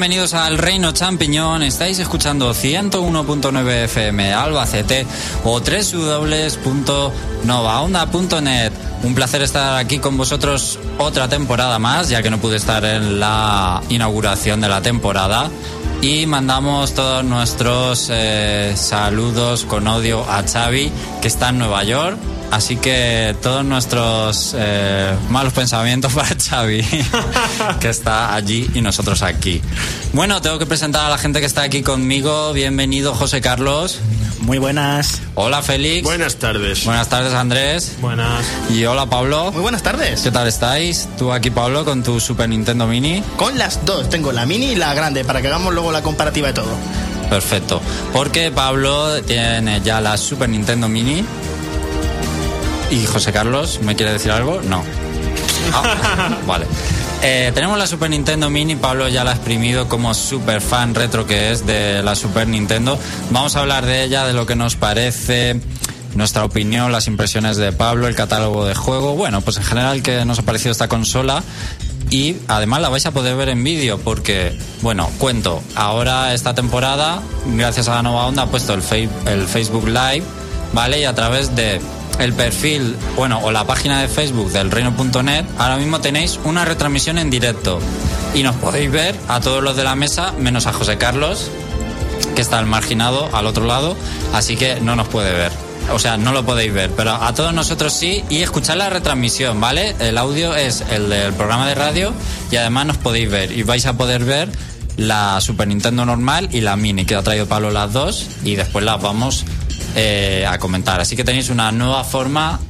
Bienvenidos al Reino Champiñón. Estáis escuchando 101.9 FM Albacete o www.novaonda.net. Un placer estar aquí con vosotros otra temporada más, ya que no pude estar en la inauguración de la temporada. Y mandamos todos nuestros eh, saludos con odio a Xavi, que está en Nueva York. Así que todos nuestros eh, malos pensamientos para Xavi, que está allí y nosotros aquí. Bueno, tengo que presentar a la gente que está aquí conmigo. Bienvenido, José Carlos. Muy buenas. Hola, Félix. Buenas tardes. Buenas tardes, Andrés. Buenas. Y hola, Pablo. Muy buenas tardes. ¿Qué tal estáis? Tú aquí, Pablo, con tu Super Nintendo Mini. Con las dos. Tengo la mini y la grande para que hagamos luego la comparativa de todo. Perfecto. Porque Pablo tiene ya la Super Nintendo Mini. ¿Y José Carlos me quiere decir algo? No. Ah, vale. Eh, tenemos la Super Nintendo Mini, Pablo ya la ha exprimido como super fan retro que es de la Super Nintendo. Vamos a hablar de ella, de lo que nos parece, nuestra opinión, las impresiones de Pablo, el catálogo de juego. Bueno, pues en general que nos ha parecido esta consola. Y además la vais a poder ver en vídeo porque, bueno, cuento, ahora esta temporada, gracias a la nueva onda, ha puesto el, el Facebook Live, ¿vale? Y a través de el perfil, bueno, o la página de Facebook del reino.net, ahora mismo tenéis una retransmisión en directo. Y nos podéis ver a todos los de la mesa, menos a José Carlos, que está al marginado al otro lado, así que no nos puede ver. O sea, no lo podéis ver, pero a todos nosotros sí y escuchar la retransmisión, ¿vale? El audio es el del programa de radio y además nos podéis ver y vais a poder ver la Super Nintendo normal y la Mini, que ha traído Pablo las dos y después las vamos eh, a comentar. Así que tenéis una nueva forma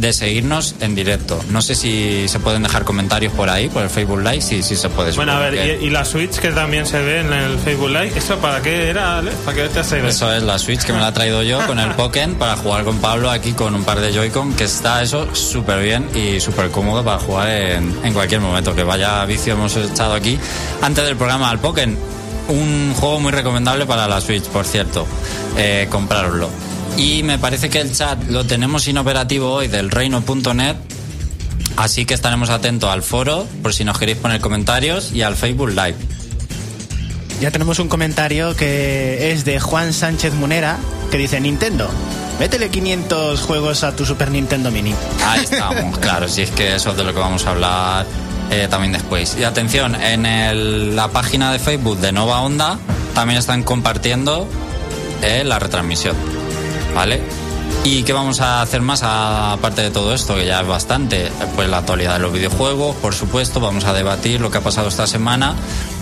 de seguirnos en directo. No sé si se pueden dejar comentarios por ahí, por el Facebook Live, sí, sí se puede. Bueno, a ver, y, la Switch que también se ve en el Facebook Live, ¿eso para qué era, Ale? ¿Para qué te hace Eso es la Switch que me la he traído yo con el Pokémon para jugar con Pablo aquí con un par de Joy-Con, que está eso súper bien y súper cómodo para jugar en, en, cualquier momento. Que vaya vicio hemos echado aquí antes del programa al Pokémon. Un juego muy recomendable para la Switch, por cierto. Eh, comprarlo. Y me parece que el chat lo tenemos inoperativo hoy del reino.net. Así que estaremos atentos al foro por si nos queréis poner comentarios y al Facebook Live. Ya tenemos un comentario que es de Juan Sánchez Munera que dice Nintendo. Métele 500 juegos a tu Super Nintendo Mini. Ahí estamos, claro, si es que eso es de lo que vamos a hablar eh, también después. Y atención, en la página de Facebook de Nova Onda también están compartiendo eh, la retransmisión. ¿Vale? ¿Y qué vamos a hacer más aparte de todo esto, que ya es bastante? Pues la actualidad de los videojuegos, por supuesto, vamos a debatir lo que ha pasado esta semana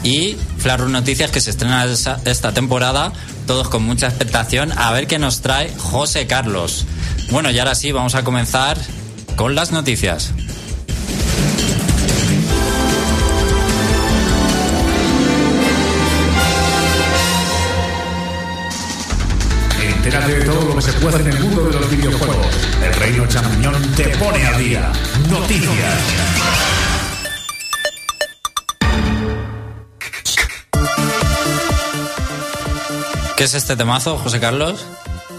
y Flash Noticias que se estrena esta temporada, todos con mucha expectación, a ver qué nos trae José Carlos. Bueno, y ahora sí, vamos a comenzar con las noticias. Que se puede en el mundo de los videojuegos. El Reino Champiñón te pone al día. Noticias. ¿Qué es este temazo, José Carlos?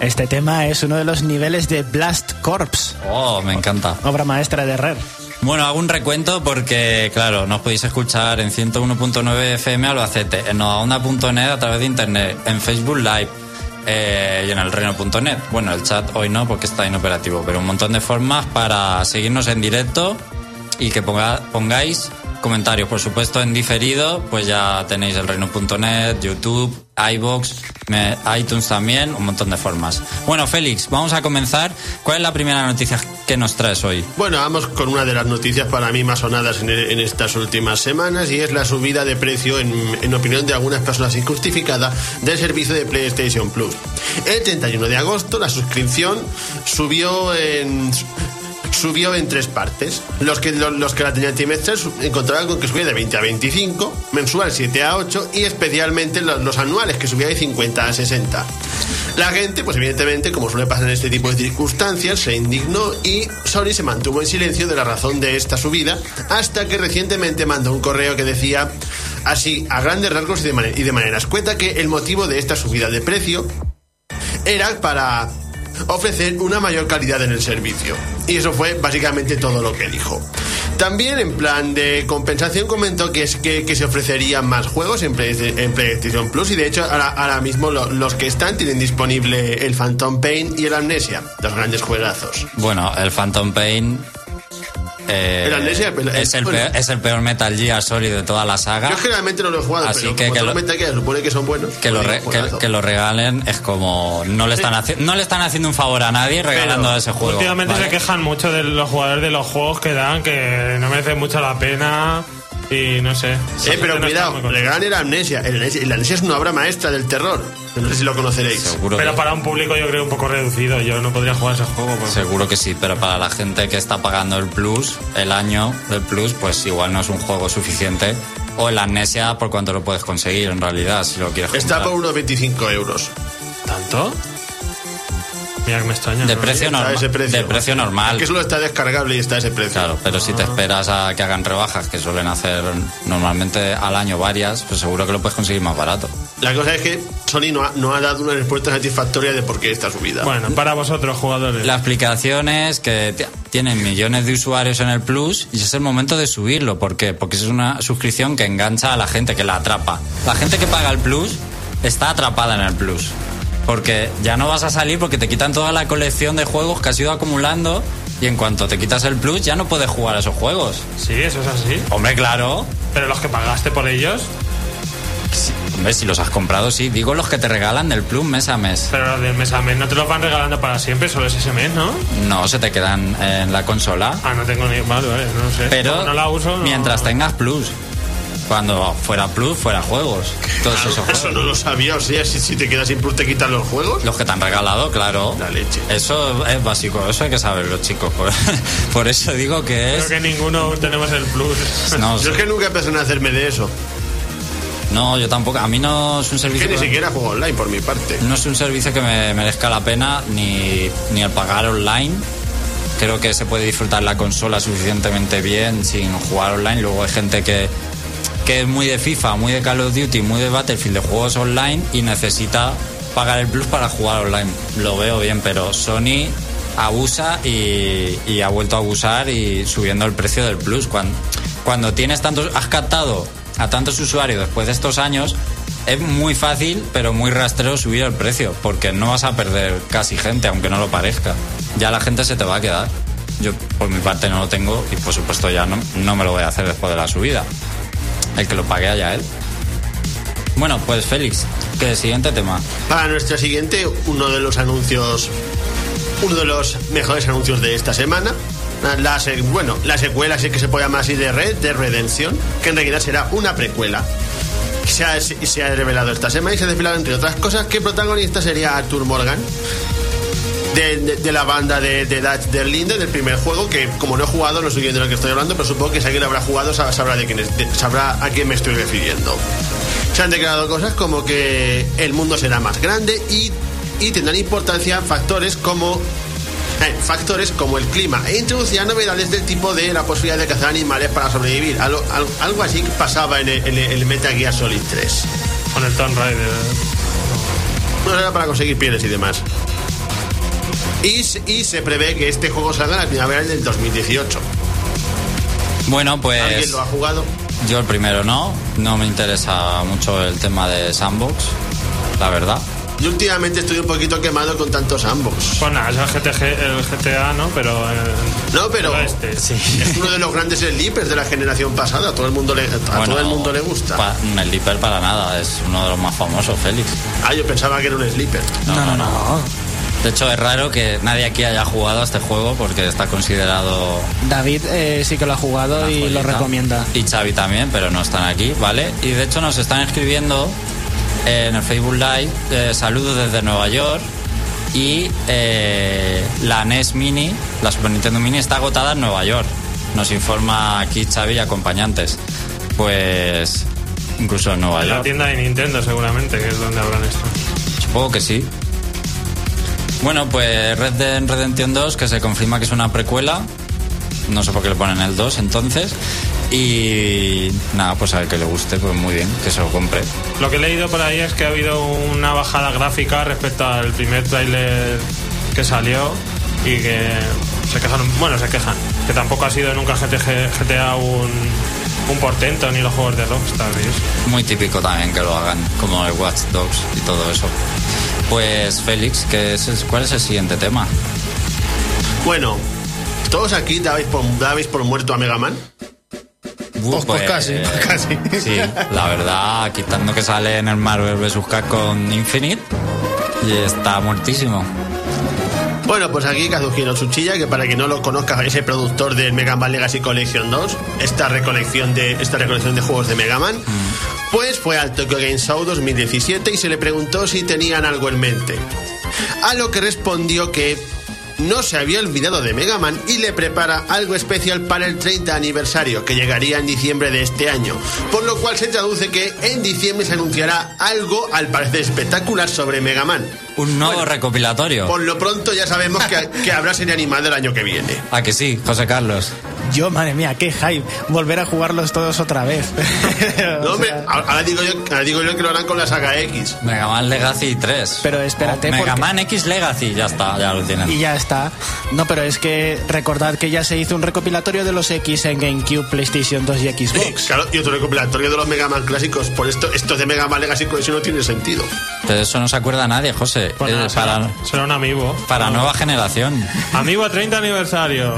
Este tema es uno de los niveles de Blast Corps. Oh, me encanta. Obra maestra de Rare. Bueno, hago un recuento porque, claro, nos podéis escuchar en 101.9 FM Albacete, en nodaonda.net a través de internet, en Facebook Live, eh, y en el reino.net. Bueno, el chat hoy no porque está inoperativo, pero un montón de formas para seguirnos en directo y que pongáis comentarios. Por supuesto, en diferido, pues ya tenéis el reino.net, YouTube, iBox, iTunes también, un montón de formas. Bueno, Félix, vamos a comenzar. ¿Cuál es la primera noticia que nos traes hoy? Bueno, vamos con una de las noticias para mí más sonadas en, estas últimas semanas y es la subida de precio, en, en opinión de algunas personas injustificada, del servicio de PlayStation Plus. El 31 de agosto la suscripción subió en subió en tres partes. Los que, los, que la tenían trimestral encontraban con que subía de 20 a 25, mensual 7 a 8 y especialmente los, anuales que subía de 50 a 60. La gente, pues evidentemente, como suele pasar en este tipo de circunstancias, se indignó y Sony se mantuvo en silencio de la razón de esta subida hasta que recientemente mandó un correo que decía así, a grandes rasgos y de, manera, y de manera escueta, que el motivo de esta subida de precio era para ofrecer una mayor calidad en el servicio. Y eso fue básicamente todo lo que dijo. También en plan de compensación comentó que es que, que se ofrecerían más juegos en, Play- en PlayStation Plus y de hecho ahora, ahora mismo lo- los que están tienen disponible el Phantom Pain y el Amnesia, dos grandes juegazos. Bueno, el Phantom Pain. Eh, El Amnesia, el- es, el bueno. peor, es el peor Metal Gear Solid de toda la saga. Yo generalmente no lo he jugado, Así pero que como que todo lo- Metal Gear supone que son buenos. que lo, pues re- que, que lo regalen es como no le están haci- no le están haciendo un favor a nadie regalando Pero ese juego Últimamente ¿vale? se quejan mucho de los jugadores de los juegos que dan, que no merece mucho la pena y no sé. Eh, pero No cuidado, el gran era Amnesia. El Amnesia, el Amnesia es una obra maestra del terror. No sé si lo conoceréis. seguro Pero que, para un público yo creo un poco reducido, yo no podría jugar ese juego. pues. seguro que sí pero para la gente que está pagando el plus el año del plus pues igual no es un juego suficiente o el amnesia por cuánto lo puedes conseguir en realidad si lo quieres Está comprar. por unos 25 euros. ¿Tanto? Mira que me extraña. de ¿no? precio Está a normal ese precio. de precio normal Que solo está descargable y está a ese precio. Claro, pero si te esperas a que hagan rebajas, que suelen hacer normalmente al año varias, pues seguro que lo puedes conseguir más barato. La cosa es que Sony no ha, no ha dado una respuesta satisfactoria de por qué está subida. Bueno, para vosotros, jugadores. La explicación es que tienen millones de usuarios en el Plus y es el momento de subirlo. ¿Por qué? Porque es una suscripción que engancha a la gente, que la atrapa. La gente que paga el Plus está atrapada en el Plus. Porque ya no vas a salir porque te quitan toda la colección de juegos que has ido acumulando y en cuanto te quitas el Plus ya no puedes jugar a esos juegos. Sí, eso es así. Hombre, claro. Pero los que pagaste por ellos, Sí, Hombre, si los has comprado, sí. Digo los que te regalan del Plus mes a mes. pero los del mes a mes no te los van regalando para siempre, solo es ese mes, ¿no? No, se te quedan en la consola. Ah, no tengo ni. Vale, vale, no sé. Pero no la uso. no- mientras tengas Plus. Cuando fuera Plus, fuera juegos. Todos esos Eso no lo sabía. O sea, si, si te quedas sin plus, te quitan los juegos. Los que te han regalado, claro. La leche. Eso es básico, eso hay que saberlo, chicos. Por, por eso digo que Creo es. que ninguno tenemos el plus. No, Yo es que nunca pensé en hacerme de eso. no, yo tampoco. A mí no es un Que servicio. ni que- siquiera juego online por mi parte. No es un servicio que me merezca la pena ni, ni el pagar online. Creo que se puede disfrutar la consola suficientemente bien sin jugar online. Luego hay gente que, que es muy de FIFA, muy de Call of Duty, muy de Battlefield, de juegos online y necesita pagar el plus para jugar online. Lo veo bien, pero Sony abusa y, ha vuelto a abusar y subiendo el precio del plus. Cuando, cuando tienes tantos, has captado a tantos usuarios después de estos años, es muy fácil, pero muy rastrero subir el precio, porque no vas a perder casi gente, aunque no lo parezca. Ya la gente se te va a quedar. Yo, por mi parte, no lo tengo y, por supuesto, ya no, no me lo voy a hacer después de la subida. El que lo pague allá él. Bueno, pues Félix, que siguiente tema. Para nuestra siguiente, uno de los anuncios, uno de los mejores anuncios de esta semana. La, bueno, la secuela, sí que se puede llamar así de Red, de Redención, que en realidad será una precuela. Se ha, se ha revelado esta semana y se ha desvelado, entre otras cosas, que el protagonista sería Arthur Morgan, de, de- de la banda de, de Dutch der Linde, del primer juego, que como no he jugado, no sé bien de lo que estoy hablando, pero supongo que si alguien lo habrá jugado sab- sabrá, de quién es- sabrá a quién me estoy refiriendo. Se han declarado cosas como que el mundo será más grande y, y tendrán importancia factores como eh, factores como el clima e introducían novedades del tipo de la posibilidad de cazar animales para sobrevivir. Algo, algo- así que pasaba en el, en el Metal Gear Solid 3. Con el Tomb Raider. No era para conseguir pieles y demás. Y, se- y se prevé que este juego salga en la primavera del 2018. Bueno, pues ¿Alguien lo ha jugado? yo el primero no. No me interesa mucho el tema de Sandbox, la verdad. Yo últimamente estoy un poquito quemado con tantos sandbox. Pues nada, es el, GTG, el GTA, ¿no? Pero. eh, No, pero este. es uno de los grandes sleepers de la generación pasada. A todo el mundo le, a Bueno, todo el mundo le gusta. pa- Liper para nada, es uno de los más famosos, Félix. Ah, yo pensaba que era un sleeper. No, no, no. De hecho, es raro que nadie aquí haya jugado a este juego porque está considerado David eh, sí que lo ha jugado y lo recomienda. Y Xavi también, pero no están aquí, ¿vale? Y de hecho nos están escribiendo en el Facebook Live eh, saludos desde Nueva York y eh, la NES Mini, la Super Nintendo Mini está agotada en Nueva York. Nos informa aquí Xavi y acompañantes. Pues incluso en Nueva En la York. tienda de Nintendo, seguramente, que es donde habrán esto. Supongo que sí. Bueno, pues Red Dead Redemption 2, que se confirma que es una precuela. No sé por qué le ponen el 2 entonces. Y nada, pues a ver que le guste, pues muy bien, que se lo compre. Lo que he leído por ahí es que ha habido una bajada gráfica respecto al primer tráiler que salió y que se quejaron, bueno, se quejan, Que tampoco ha sido nunca GTA un, un portento ni los juegos de Rockstar. eso. Muy típico también que lo hagan, como el Watch Dogs y todo eso. Pues Félix, ¿qué es, ¿cuál es el siguiente tema? Bueno, ¿todos aquí dabais por, dabais por muerto a Mega Man? Uh, Pues- pues casi, pues casi. Sí, la verdad, quitando que sale en el Marvel vs. Capcom Infinite, y está muertísimo. Bueno, pues aquí Kazuhiro Tsuchiya, que para quien no lo conozca es el productor del Mega Man Legacy Collection 2, esta recolección de, esta recolección de juegos de Mega Man, pues fue al Tokyo Game Show 2017 y se le preguntó si tenían algo en mente. A lo que respondió que no se había olvidado de Mega Man y le prepara algo especial para el 30 aniversario que llegaría en diciembre de este año. Por lo cual se traduce que en diciembre se anunciará algo al parecer espectacular sobre Mega Man. Un nuevo recopilatorio. Por lo pronto ya sabemos que, que habrá serie animada el año que viene. ¿A que sí, José Carlos? Yo, madre mía, qué hype. Volver a jugarlos todos otra vez. No, hombre, sea, ahora digo, yo, ahora digo yo que lo harán con la saga X. Mega Man Legacy 3. Pero espérate, O Mega porque- Man X Legacy, ya está, ya lo tienen. Y ya está. No, pero es que recordad que ya se hizo un recopilatorio de los X en GameCube, PlayStation 2 y Xbox. Claro, y otro recopilatorio de los Mega Man clásicos. Por esto, esto de Mega Man Legacy Collection no tiene sentido. De eso no se acuerda nadie, José. Pues nada, Eh, será, para, será un amigo. para nueva generación. Amigo 30 aniversario.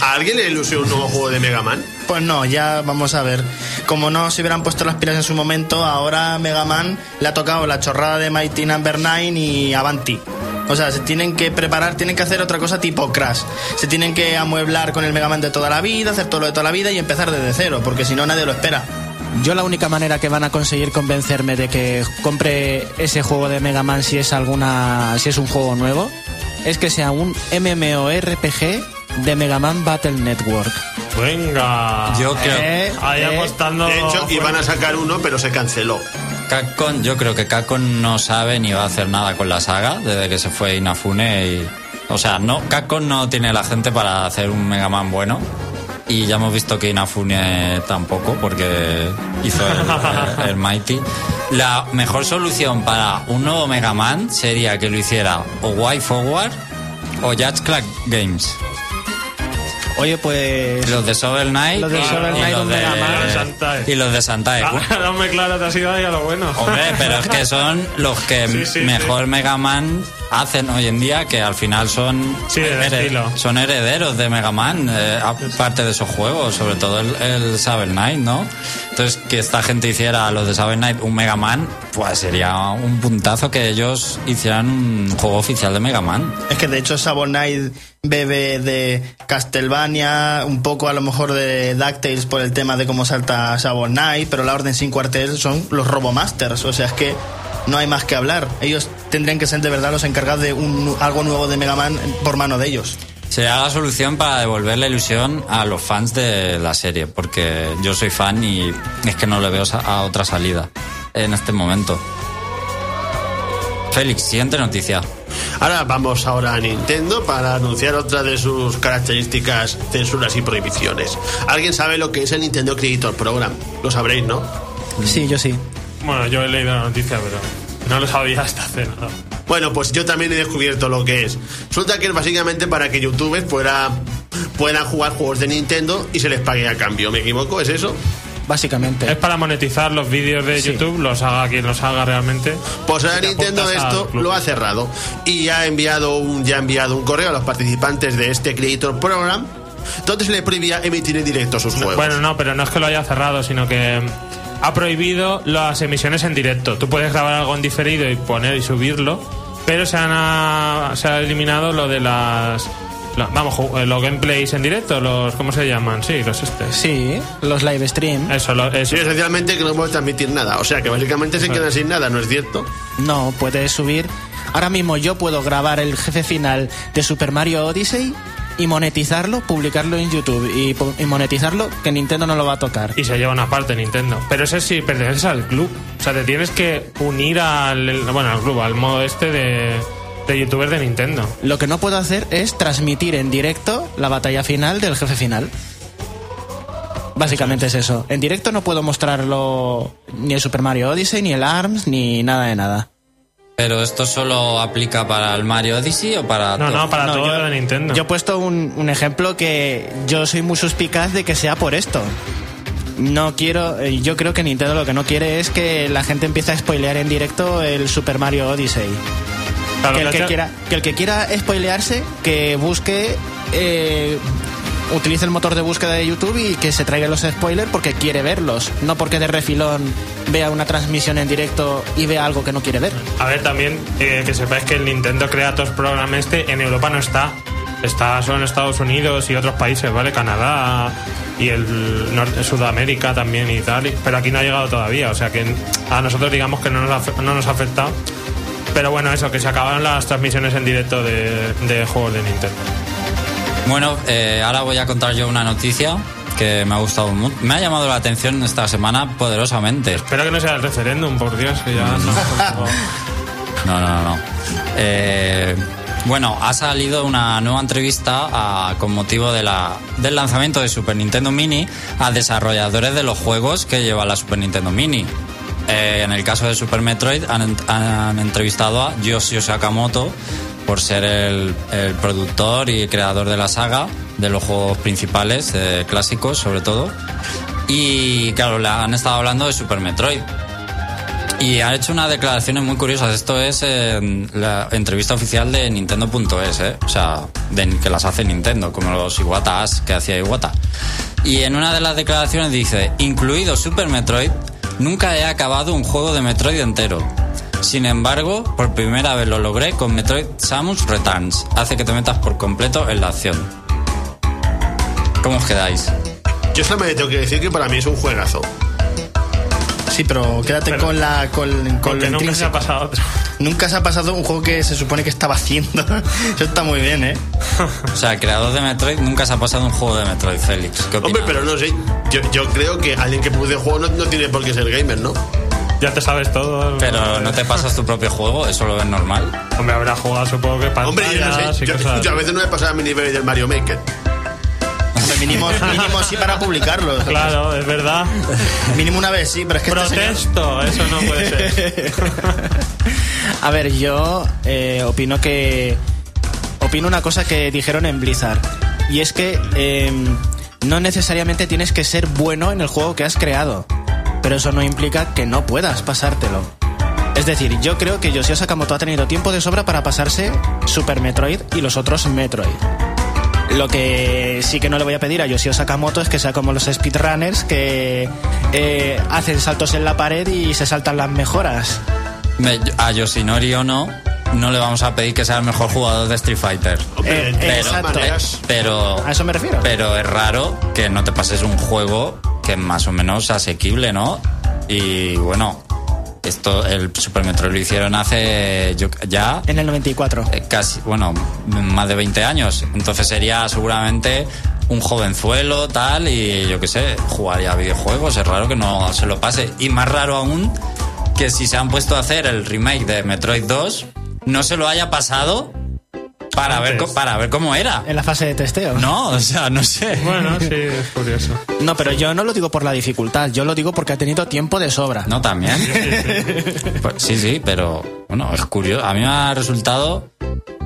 ¿A alguien le ilusiona un nuevo juego de Mega Man? Pues no, ya vamos a ver. Como no se hubieran puesto las pilas en su momento, ahora Mega Man le ha tocado la chorrada de Mighty Number 9 y Avanti. O sea, se tienen que preparar, tienen que hacer otra cosa tipo Crash. Se tienen que amueblar con el Mega Man de toda la vida, hacer todo lo de toda la vida y empezar desde cero, porque si no nadie lo espera. Yo la única manera que van a conseguir convencerme de que compre ese juego de Mega Man si es alguna si es un juego nuevo es que sea un MMORPG de Mega Man Battle Network. Venga. Yo creo. Eh, Ahí eh, apostando. De hecho, iban a sacar uno, pero se canceló. Capcom, yo creo que Capcom no sabe ni va a hacer nada con la saga desde que se fue Inafune y... O sea, no, Capcom no tiene la gente para hacer un Mega Man bueno y ya hemos visto que Inafune tampoco porque hizo el, el- el Mighty. La mejor solución para un nuevo Mega Man sería que lo hiciera o Y Forward o Judge Games. Oye, pues Los de Shovel Knight Los de y- Shovel y Knight, los un de- y los de Santae. Ah, Dame claro, te has ido ahí a lo bueno. Hombre, pero es que son los que Sí, sí, mejor Mega Man hacen hoy en día, que al final son, estilo. son herederos de Mega Man, eh, aparte de esos juegos, sobre todo el, el Shovel Knight, ¿no? Entonces, que esta gente hiciera a los de Shovel Knight un Mega Man, pues sería un puntazo que ellos hicieran un juego oficial de Mega Man. Es que de hecho Sabor Knight bebe de Castlevania, un poco a lo mejor de DuckTales por el tema de cómo salta Sabor Knight, pero la Orden sin cuartel son los Robomasters, o sea, es que no hay más que hablar. Ellos tendrían que ser de verdad los encargados de un, algo nuevo de Mega Man por mano de ellos. Sería la solución para devolver la ilusión a los fans de la serie, porque yo soy fan y es que no le veo a otra salida en este momento. Félix, siguiente noticia. Ahora vamos ahora a Nintendo para anunciar otra de sus características, censuras y prohibiciones. ¿Alguien sabe lo que es el Nintendo Creator Program? Lo sabréis, ¿no? sí, yo sí. Bueno, yo he leído la noticia, pero no lo sabía hasta hace nada. Bueno, pues yo también he descubierto lo que es. Resulta que es básicamente para que youtubers pueda- puedan jugar juegos de Nintendo y se les pague a cambio. ¿Me equivoco? ¿Es eso? Básicamente. Es para monetizar los vídeos de Sí. YouTube, los haga quien los haga realmente. Pues ahora Te Nintendo esto lo ha cerrado y ya ha enviado un ya ha enviado un correo a los participantes de este Creator Program se le prohibía emitir en directo sus juegos. Bueno, no, pero no es que lo haya cerrado, sino que ha prohibido las emisiones en directo. Tú puedes grabar algo en diferido y poner y subirlo, pero se, han, se ha eliminado lo de las... la- vamos, ju- los gameplays en directo, los... ¿Cómo se llaman? Sí, los este. Sí, los live stream. Eso, lo, eso. Sí, esencialmente que no puede transmitir nada. O sea que básicamente se quedan sin nada, ¿no es cierto? No, puedes subir. Ahora mismo yo puedo grabar el jefe final de Super Mario Odyssey y monetizarlo, publicarlo en YouTube y monetizarlo, que Nintendo no lo va a tocar. Y se lleva una parte Nintendo. Pero ese sí perteneces al club. O sea, te tienes que unir al... Bueno, al club, al modo este de, de youtubers de Nintendo. Lo que no puedo hacer es transmitir en directo la batalla final del jefe final. Básicamente es eso. En directo no puedo mostrarlo ni el Super Mario Odyssey, ni el ARMS, ni nada de nada. Pero esto solo aplica para el Mario Odyssey o para No, todo? no, para No, todo yo- de Nintendo. Yo he puesto un, un ejemplo que yo soy muy suspicaz de que sea por esto. No quiero, eh, yo creo que Nintendo lo que no quiere es que la gente empiece a spoilear en directo el Super Mario Odyssey. Claro, que, el que quiera, que el que quiera spoilearse, que busque, eh, utilice el motor de búsqueda de YouTube y que se traiga los spoilers porque quiere verlos, no porque de refilón vea una transmisión en directo y vea algo que no quiere ver. A ver, también eh, que sepáis que el Nintendo Creators Program este en Europa no está. Está solo en Estados Unidos y otros países, ¿vale? Canadá y el norte, Sudamérica también y tal. Pero aquí no ha llegado todavía. O sea que a nosotros digamos que no nos ha, no nos ha afectado. Pero bueno, eso, que se acabaron las transmisiones en directo de, de juegos de Nintendo. Bueno, eh, ahora voy a contar yo una noticia que me ha gustado mucho. Me ha llamado la atención esta semana poderosamente. Espero que no sea el referéndum, por Dios, que ya no. No, no, no. no. Eh, bueno, ha salido una nueva entrevista a- con motivo de la, del lanzamiento de Super Nintendo Mini a desarrolladores de los juegos que lleva la Super Nintendo Mini. Eh, en el caso de Super Metroid han, entrevistado a Yoshio Sakamoto por ser el, productor y creador de la saga, de los juegos principales, eh, clásicos sobre todo. Y claro, le han estado hablando de Super Metroid. Y ha hecho unas declaraciones muy curiosas. Esto es eh, la entrevista oficial de Nintendo.es, ¿eh? O sea, de, que las hace Nintendo, como los Iwatas que hacía Iwata. Y en una de las declaraciones dice, incluido Super Metroid, nunca he acabado un juego de Metroid entero. Sin embargo, por primera vez lo logré con Metroid Samus Returns. Hace que te metas por completo en la acción. ¿Cómo os quedáis? Yo solamente tengo que decir que para mí es un juegazo. Sí, pero quédate Pero- con la con, con lo nunca se ha pasado otro. Nunca se ha pasado un juego que se supone que estaba haciendo. Eso está muy bien, ¿eh? O sea, creador de Metroid nunca se ha pasado un juego de Metroid, Félix. ¿Qué Hombre, pero no sé. Yo, yo creo que alguien que produce juego no, no tiene por qué ser gamer, ¿no? Ya te sabes todo. Pero no te pasas tu propio juego, eso lo ves normal. Hombre, habrá jugado supongo que Hombre, yo no pantallas sé. y Yo, cosas yo a veces no he pasado a mi nivel del Mario Maker. Mínimo, mínimo sí para publicarlo. Claro, es verdad. Mínimo una vez sí, pero es que este señor- Protesto, eso no puede ser. A ver, yo eh, opino que. Opino una cosa que dijeron en Blizzard. Y es que eh, no necesariamente tienes que ser bueno en el juego que has creado. Pero eso no implica que no puedas pasártelo. Es decir, yo creo que Yoshio Sakamoto ha tenido tiempo de sobra para pasarse Super Metroid y los otros Metroid. Lo que sí que no le voy a pedir a Yoshio Sakamoto es que sea como los speedrunners que eh, hacen saltos en la pared y se saltan las mejoras. Me- A Yoshinori Ono no le vamos a pedir que sea el mejor jugador de Street Fighter. Eh, exacto. maneras, Pero, A eso me refiero. pero es raro que no te pases un juego que es más o menos asequible, ¿no? Y bueno, esto, el Super Metroid lo hicieron hace yo- ya En el 94. eh, casi, bueno, más de 20 años. Entonces sería seguramente un jovenzuelo, tal, y yo qué sé, jugaría a videojuegos. Es raro que no se lo pase. Y más raro aún que si se han puesto a hacer el remake de Metroid 2, no se lo haya pasado para, ver, Antes. para ver cómo era. En la fase de testeo. No, o sea, no sé. Bueno, sí, es curioso. No, pero yo no lo digo por la dificultad, yo lo digo porque ha tenido tiempo de sobra. No, también. Pues sí, sí, pero bueno, es curioso. A mí me ha resultado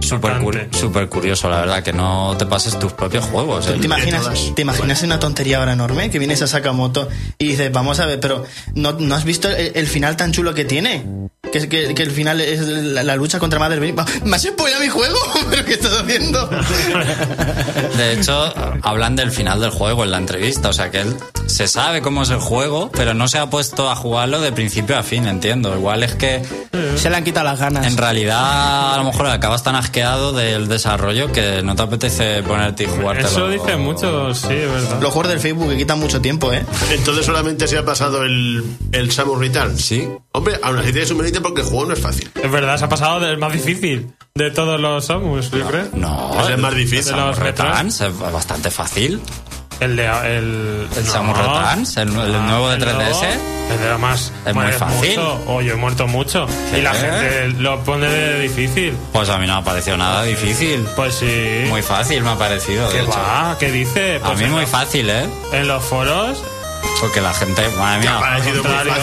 súper súper curioso, la verdad, que no te pases tus propios juegos. ¿eh? ¿Te imaginas, todas. ¿Te imaginas una tontería ahora enorme? Que vienes a Sakamoto y dices, vamos a ver, pero ¿no, no has visto el, el final tan chulo que tiene? Que, es- que, que el final es la, la lucha contra Mother Brain. ¿Me has spoilado mi juego? ¿Pero qué estás haciendo? De hecho, hablan del final del juego en la entrevista. O sea, que él se sabe cómo es el juego, pero no se ha puesto a jugarlo de principio a fin, entiendo. Igual es que Se le han quitado las ganas. en realidad a lo mejor acabas tan asqueado del desarrollo que no te apetece ponerte y jugártelo. Eso dicen muchos, sí, es verdad. Los juegos del Facebook que quitan mucho tiempo, ¿eh? entonces solamente se ha pasado el, el Samus Returns. Sí. Hombre, aún así tienes un mérito porque el juego no es fácil. Es verdad, se ha pasado del más difícil de todos los Samus, yo creo. No, Es el más difícil. de los Returns es bastante fácil. El de. El, El no. Samus Returns, el, el nuevo de El 3DS. nuevo, Es de lo más. Es muy fácil. mucho. Oh, yo he muerto mucho. Y la gente lo pone de difícil. Pues a mí no me ha parecido nada difícil. Pues sí. Muy fácil me ha parecido. de ¿Qué hecho. va? ¿Qué dice? A Pues mí en muy los- fácil, ¿eh? En los foros. Porque la gente, madre ha mía.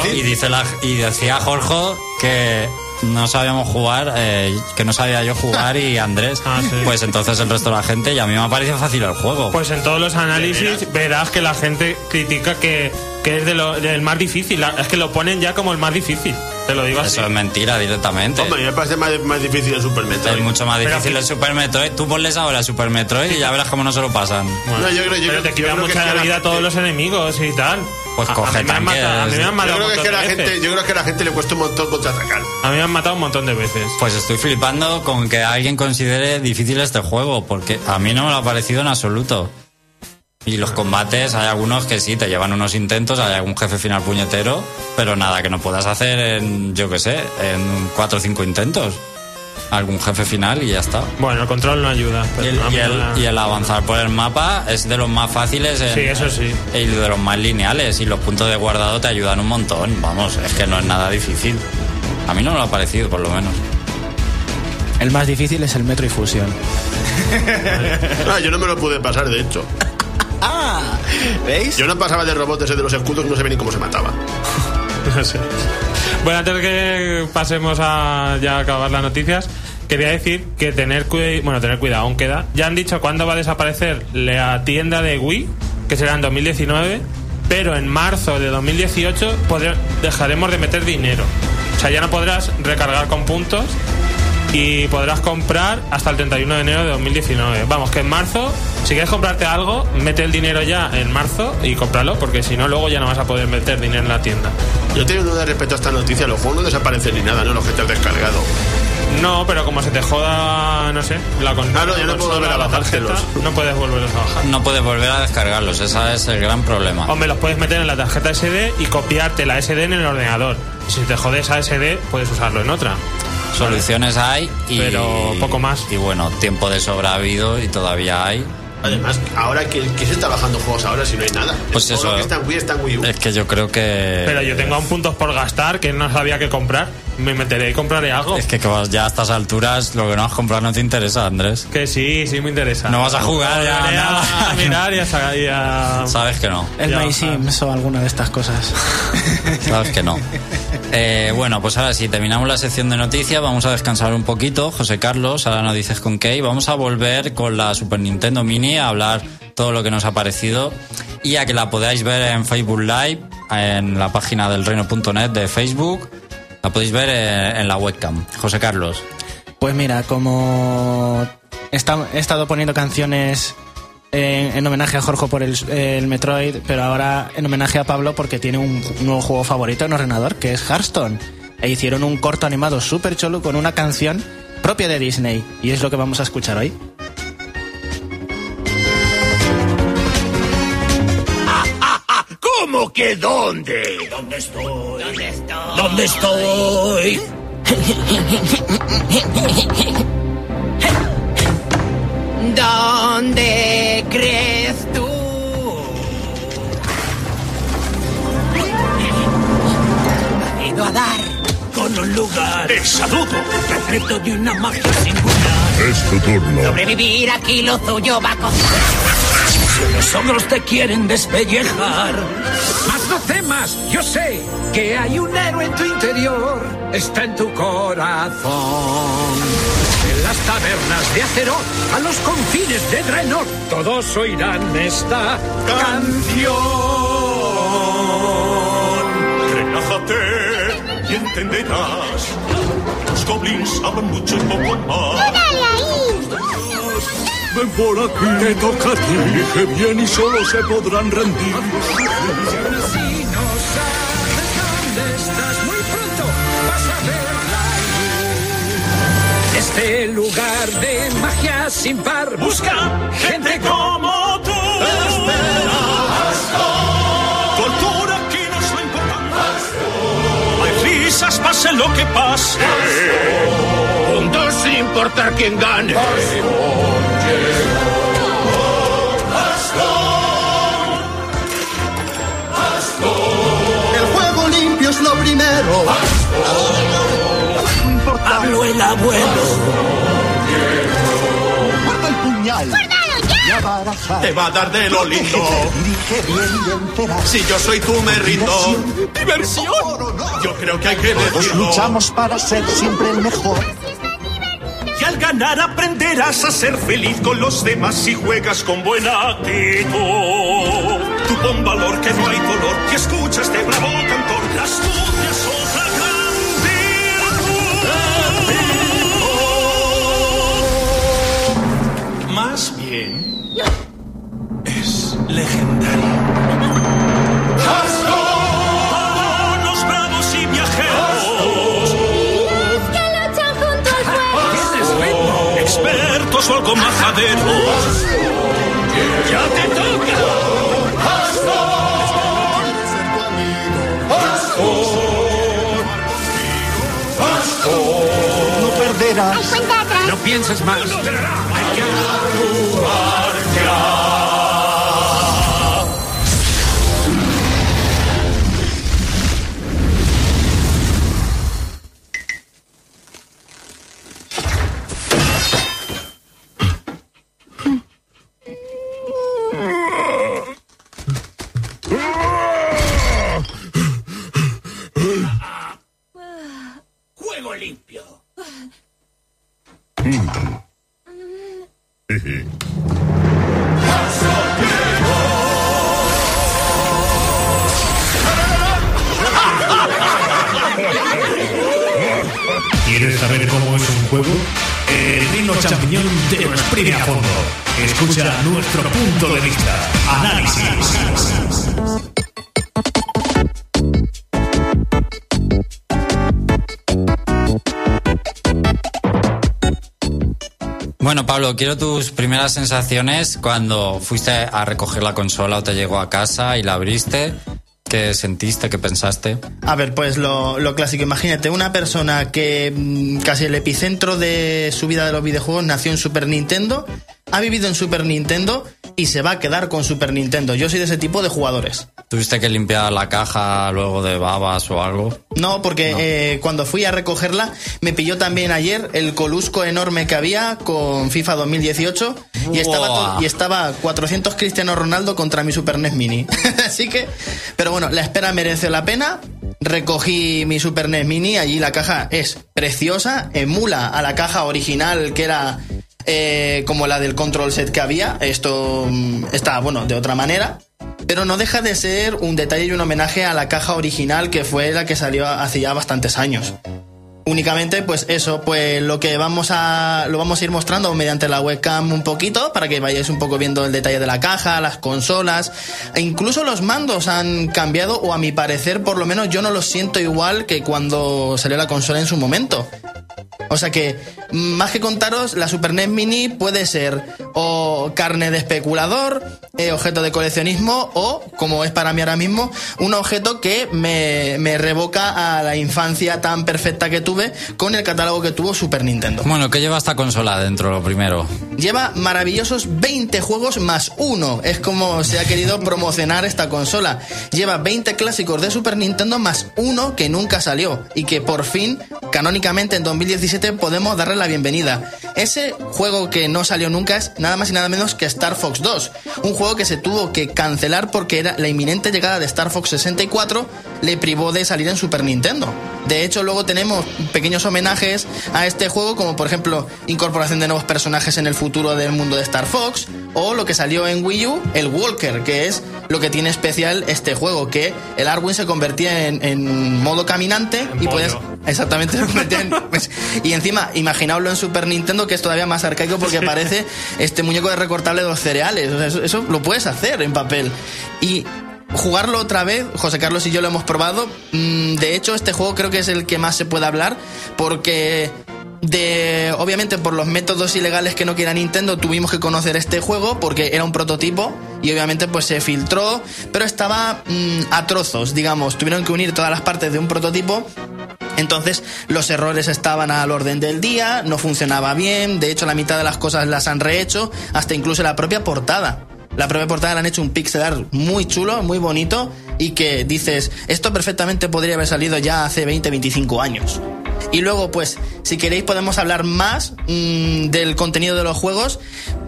muy. Y dice la, y decía Jorge que no sabíamos jugar, eh, que no sabía yo jugar y Andrés, Ah, sí. pues entonces el resto de la gente y a mí me ha parecido fácil el juego. Pues en todos los análisis verás que la gente critica que, que es de lo, del más difícil. Es que lo ponen ya como el más difícil. Te lo digo así. Eso es mentira directamente. Hombre, me parece más, más difícil el Super Metroid. Es mucho más Pero difícil que- el Super Metroid. Tú ponles ahora Super Metroid y ya verás cómo no se lo pasan. Bueno, No, yo creo- yo pero creo- te yo quita creo que mucha vida a todos los enemigos y tal. Pues A- a coge mí me han tanques. matado- A mí me han Yo matado creo, un que la gente, yo creo que a la gente le cuesta un montón contraatacar. A mí me han matado un montón de veces. Pues estoy flipando con que alguien considere difícil este juego, porque a mí no me lo ha parecido en absoluto. Y los combates, hay algunos que sí, te llevan unos intentos, hay algún jefe final puñetero, pero nada que no puedas hacer en, yo qué sé, en cuatro o cinco intentos. Algún jefe final y ya está. Bueno, el control no ayuda. Y pero el, y el- la- y el avanzar por el mapa es de los más fáciles en- Sí, eso sí. y de los más lineales. Y los puntos de guardado te ayudan un montón. Vamos, es que no es nada difícil. A mí no me lo ha parecido, por lo menos. El más difícil es el Metro y Fusión. Ah, yo no me lo pude pasar, de hecho. Ah, ¿veis? Yo no pasaba de robots ese de los escudos que no sé ni cómo se mataba. No sé. Bueno, antes de que pasemos a ya acabar las noticias, quería decir que tener bueno, tener cuidado, aún queda. Ya han dicho cuándo va a desaparecer la tienda de Wii, que será en 2019, pero en marzo de 2018 podré- dejaremos de meter dinero. O sea, ya no podrás recargar con puntos y podrás comprar hasta el 31 de enero de 2019. Vamos, que en marzo, si quieres comprarte algo, mete el dinero ya en marzo y cómpralo, porque si no, luego ya no vas a poder meter dinero en la tienda. Yo tengo duda respecto a esta noticia. Los juegos no desaparecen ni nada, ¿no? Los que te has descargado. No, pero como se te joda, no sé, la con Ah, no, ya no puedo volver a no puedes volverlos a bajar. No puedes volver a descargarlos, ese es el gran problema. Hombre, los puedes meter en la tarjeta SD y copiarte la SD en el ordenador. Y si te jode esa SD, puedes usarlo en otra. Soluciones hay y. Pero poco más. Y bueno, tiempo de sobra ha habido y todavía hay. Además, ahora que, que se está bajando juegos ahora si no hay nada. Pues eso. lo que está en Wii está en Wii U. Es que yo creo que. Pero yo tengo aún puntos por gastar que no sabía qué comprar. Me meteré y compraré algo. Es que como ya a estas alturas lo que no has comprado no te interesa, Andrés. Que sí, sí me interesa. No vas a jugar ya, a- nada. a mirar y a, y a- Sabes que no. El My. Sims o alguna de estas cosas. Sabes que no. Eh, bueno, pues ahora sí, terminamos la sección de noticias, vamos a descansar un poquito. José Carlos, ahora nos dices con qué. y Vamos a volver con la Super Nintendo Mini a hablar todo lo que nos ha parecido y a que la podáis ver en Facebook Live, en la página del reino.net de Facebook. La podéis ver eh, en la webcam. José Carlos. Pues mira, como he estado poniendo canciones en, en homenaje a Jorge por el, el Metroid, pero ahora en homenaje a Pablo porque tiene un, nuevo juego favorito en ordenador, que es Hearthstone. E hicieron un corto animado súper chulo con una canción propia de Disney. Y es lo que vamos a escuchar hoy. ¿Cómo que dónde? ¿Dónde estoy? ¿Dónde estoy? ¿Dónde crees tú? He ido a dar con un lugar. ¡El saludo! Repleto de una magia singular. Es tu turno. Sobrevivir aquí lo tuyo va a costar. Los ogros te quieren despellejar. Mas no temas, yo sé que hay un héroe en tu interior. Está en tu corazón. En las tabernas de Azeroth, a los confines de Draenor, todos oirán esta canción. Relájate y entenderás. Los goblins hablan mucho y poco más. Ven por aquí, te toca a ti. Elige bien y solo se podrán rendir. Si no sabes dónde estás, muy pronto vas a ver la luz. Este lugar de magia sin par busca gente como tú. Tu altura aquí no es lo importante. Hay risas, pase lo que pase. Puntos sin importar quién gane. El juego limpio es lo primero. Habló el abuelo. Guarda el puñal. Te va a dar de lo lindo. Dirige bien y. Si yo soy tú me rindo. ¡Diversión! Yo creo que hay que Todos decirlo. luchamos para ser siempre el mejor. Y al ganar aprenderás a ser feliz con los demás si juegas con buena actitud. Tú pon valor que no hay dolor que escucha este bravo cantor. La astucia es otra. Más bien es legendario. Expertos o algo majaderos. Ya te toca. No perderás. Hay cuenta atrás. No pienses más. Bueno, Pablo, quiero tus primeras sensaciones cuando fuiste a recoger la consola o te llegó a casa y la abriste. ¿Qué sentiste? ¿Qué pensaste? A ver, pues lo, lo clásico. Imagínate, una persona que mm, casi el epicentro de su vida de los videojuegos nació en Super Nintendo, ha vivido en Super Nintendo y se va a quedar con Super Nintendo. Yo soy de ese tipo de jugadores. ¿Tuviste que limpiar la caja luego de babas o algo? No, porque eh, cuando fui a recogerla me pilló también ayer el colusco enorme que había con FIFA 2018 y estaba, y estaba 400 Cristiano Ronaldo contra mi Super NES Mini. Así que, pero bueno, la espera merece la pena. Recogí mi Super NES Mini, allí la caja es preciosa, emula a la caja original que era eh, como la del control set que había. Esto mm, está, bueno, de otra manera. Pero no deja de ser un detalle y un homenaje a la caja original que fue la que salió hace ya bastantes años. Únicamente, pues eso, pues lo que vamos a. lo vamos a ir mostrando mediante la webcam un poquito, para que vayáis un poco viendo el detalle de la caja, las consolas. E incluso los mandos han cambiado, o a mi parecer, por lo menos yo no los siento igual que cuando salió la consola en su momento. O sea que, más que contaros, la Super NES Mini puede ser o carne de especulador, eh, objeto de coleccionismo, o, como es para mí ahora mismo, un objeto que me, me revoca a la infancia tan perfecta que tuve con el catálogo que tuvo Super Nintendo. Bueno, ¿qué lleva esta consola dentro, lo primero? Lleva maravillosos 20 juegos más uno. Es como se ha querido promocionar esta consola. Lleva 20 clásicos de Super Nintendo más uno que nunca salió. Y que por fin, canónicamente en 2017, podemos darle la bienvenida. Ese juego que no salió nunca es nada más y nada menos que Star Fox 2. Un juego que se tuvo que cancelar porque era la inminente llegada de Star Fox 64 le privó de salir en Super Nintendo. De hecho, luego tenemos pequeños homenajes a este juego, como por ejemplo incorporación de nuevos personajes en el futuro del mundo de Star Fox, o lo que salió en Wii U, el Walker, que es lo que tiene especial este juego, que el Arwin se convertía en, en modo caminante y puedes... Exactamente, en- pues, y encima, imaginaoslo en Super Nintendo, que es todavía más arcaico porque parece este muñeco de recortable de los cereales. O sea, eso, eso lo puedes hacer en papel. Y jugarlo otra vez, José Carlos y yo lo hemos probado. Mm, De hecho, este juego creo que es el que más se puede hablar porque de obviamente por los métodos ilegales que no quiera Nintendo tuvimos que conocer este juego porque era un prototipo y obviamente pues se filtró, pero estaba mm, a trozos, digamos, tuvieron que unir todas las partes de un prototipo entonces los errores estaban al orden del día, no funcionaba bien, de hecho la mitad de las cosas las han rehecho, hasta incluso la propia portada. La propia portada le han hecho un pixel art muy chulo, muy bonito y que dices, esto perfectamente podría haber salido ya hace 20, 25 años. Y luego, pues, si queréis podemos hablar más mm, del contenido de los juegos.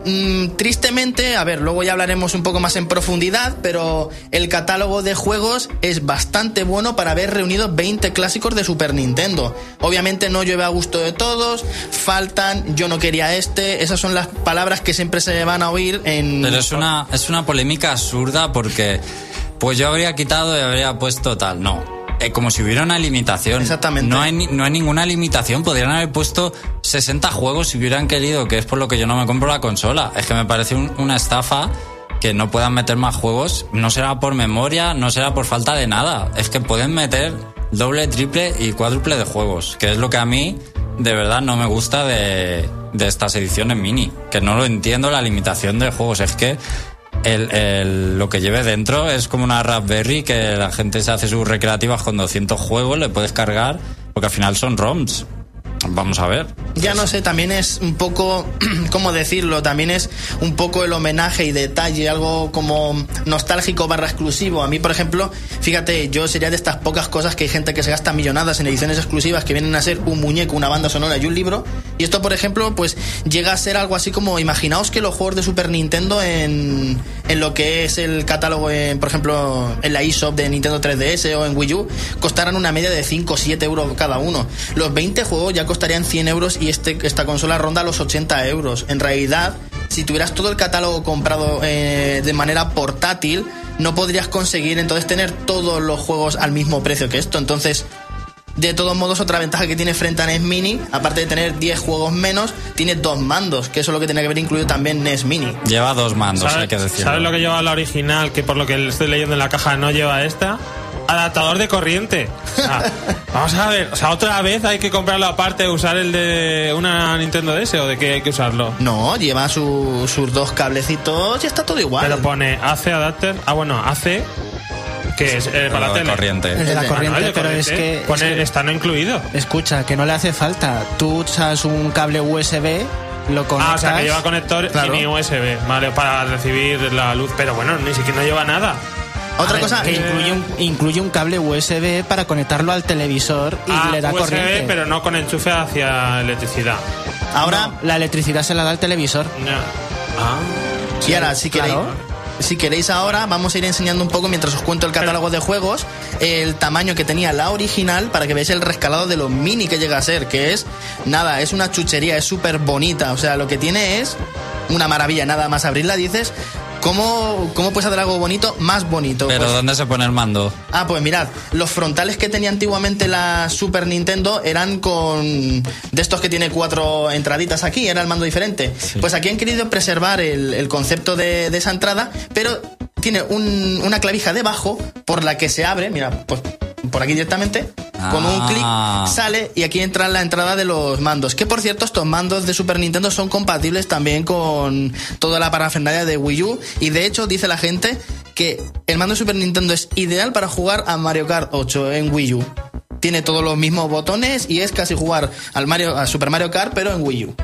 Mm, tristemente, a ver, luego ya hablaremos un poco más en profundidad, pero el catálogo de juegos es bastante bueno para haber reunido 20 clásicos de Super Nintendo. Obviamente no llueve a gusto de todos, faltan, yo no quería este, esas son las palabras que siempre se van a oír en... Pero es una, es una polémica absurda porque pues yo habría quitado y habría puesto tal. No. Eh, como si hubiera una limitación. Exactamente. No hay, no hay ninguna limitación. Podrían haber puesto 60 juegos si hubieran querido, que es por lo que yo no me compro la consola. Es que me parece un- una estafa que no puedan meter más juegos. No será por memoria, no será por falta de nada. Es que pueden meter doble, triple y cuádruple de juegos, que es lo que a mí de verdad no me gusta de, de estas ediciones mini. Que no lo entiendo la limitación de juegos. Es que el, el- lo que lleve dentro es como una Raspberry que la gente se hace sus recreativas con 200 juegos, le puedes cargar, porque al final son ROMs. Vamos a ver. Ya no sé, también es un poco, ¿cómo decirlo? También es un poco el homenaje y detalle, algo como nostálgico barra exclusivo. A mí, por ejemplo, fíjate, yo sería de estas pocas cosas que hay gente que se gasta millonadas en ediciones exclusivas que vienen a ser un muñeco, una banda sonora y un libro. Y esto, por ejemplo, pues llega a ser algo así como, imaginaos que los juegos de Super Nintendo en, en lo que es el catálogo, en, por ejemplo, en la eShop de Nintendo 3DS o en Wii U, costaran una media de 5 o 7 euros cada uno. Los 20 juegos ya costarían 100 euros y este, esta consola ronda los 80 euros. En realidad, si tuvieras todo el catálogo comprado eh, de manera portátil, no podrías conseguir entonces tener todos los juegos al mismo precio que esto. Entonces, de todos modos, otra ventaja que tiene frente a NES Mini, aparte de tener 10 juegos menos, tiene dos mandos, que eso es lo que tenía que haber incluido también NES Mini. Lleva dos mandos, ¿Sabes, hay que decirlo. ¿Sabes lo que lleva la original? Que por lo que estoy leyendo en la caja no lleva esta. Adaptador de corriente. Ah, vamos a ver, o sea, otra vez hay que comprarlo aparte, usar el de una Nintendo DS o de qué hay que usarlo. No, lleva su- sus dos cablecitos y está todo igual. Pero pone AC adapter. Ah, bueno, AC. Que es eh, para la de tele. corriente. El de la Ah, no, corriente, de pero es que- Pone, es que- está no incluido. Escucha, que no le hace falta. Tú usas un cable USB, lo conectas. Ah, o sea, que lleva conector Claro. mini USB, ¿vale? Para recibir la luz. Pero bueno, ni siquiera no lleva nada. Otra ver, cosa, que eh, incluye un, incluye un cable USB para conectarlo al televisor y Ah, le da USB, corriente. pero no con enchufe hacia electricidad. ahora, No, la electricidad se la da al televisor. Ya. Ah. y ahora, si queréis, claro. si queréis ahora, vamos a ir enseñando un poco mientras os cuento el catálogo de juegos, el tamaño que tenía la original para que veáis el rescalado de lo mini que llega a ser, que es nada, es una chuchería, es súper bonita, o sea, lo que tiene es una maravilla, nada más abrirla dices, ¿cómo, cómo puedes hacer algo bonito más bonito? Pero Pues- ¿dónde se pone el mando? Ah, pues mirad, los frontales que tenía antiguamente la Super Nintendo eran con de estos que tiene cuatro entraditas aquí, era el mando diferente. Pues aquí han querido preservar el, el concepto de, de esa entrada, pero tiene un- una clavija debajo por la que se abre, mira, pues por aquí directamente, con un Ah. clic sale y aquí entra la entrada de los mandos. Que por cierto, estos mandos de Super Nintendo son compatibles también con toda la parafernalia de Wii U. Y de hecho, dice la gente que el mando de Super Nintendo es ideal para jugar a Mario Kart 8 en Wii U. Tiene todos los mismos botones y es casi jugar al Mario, a Super Mario Kart, pero en Wii U.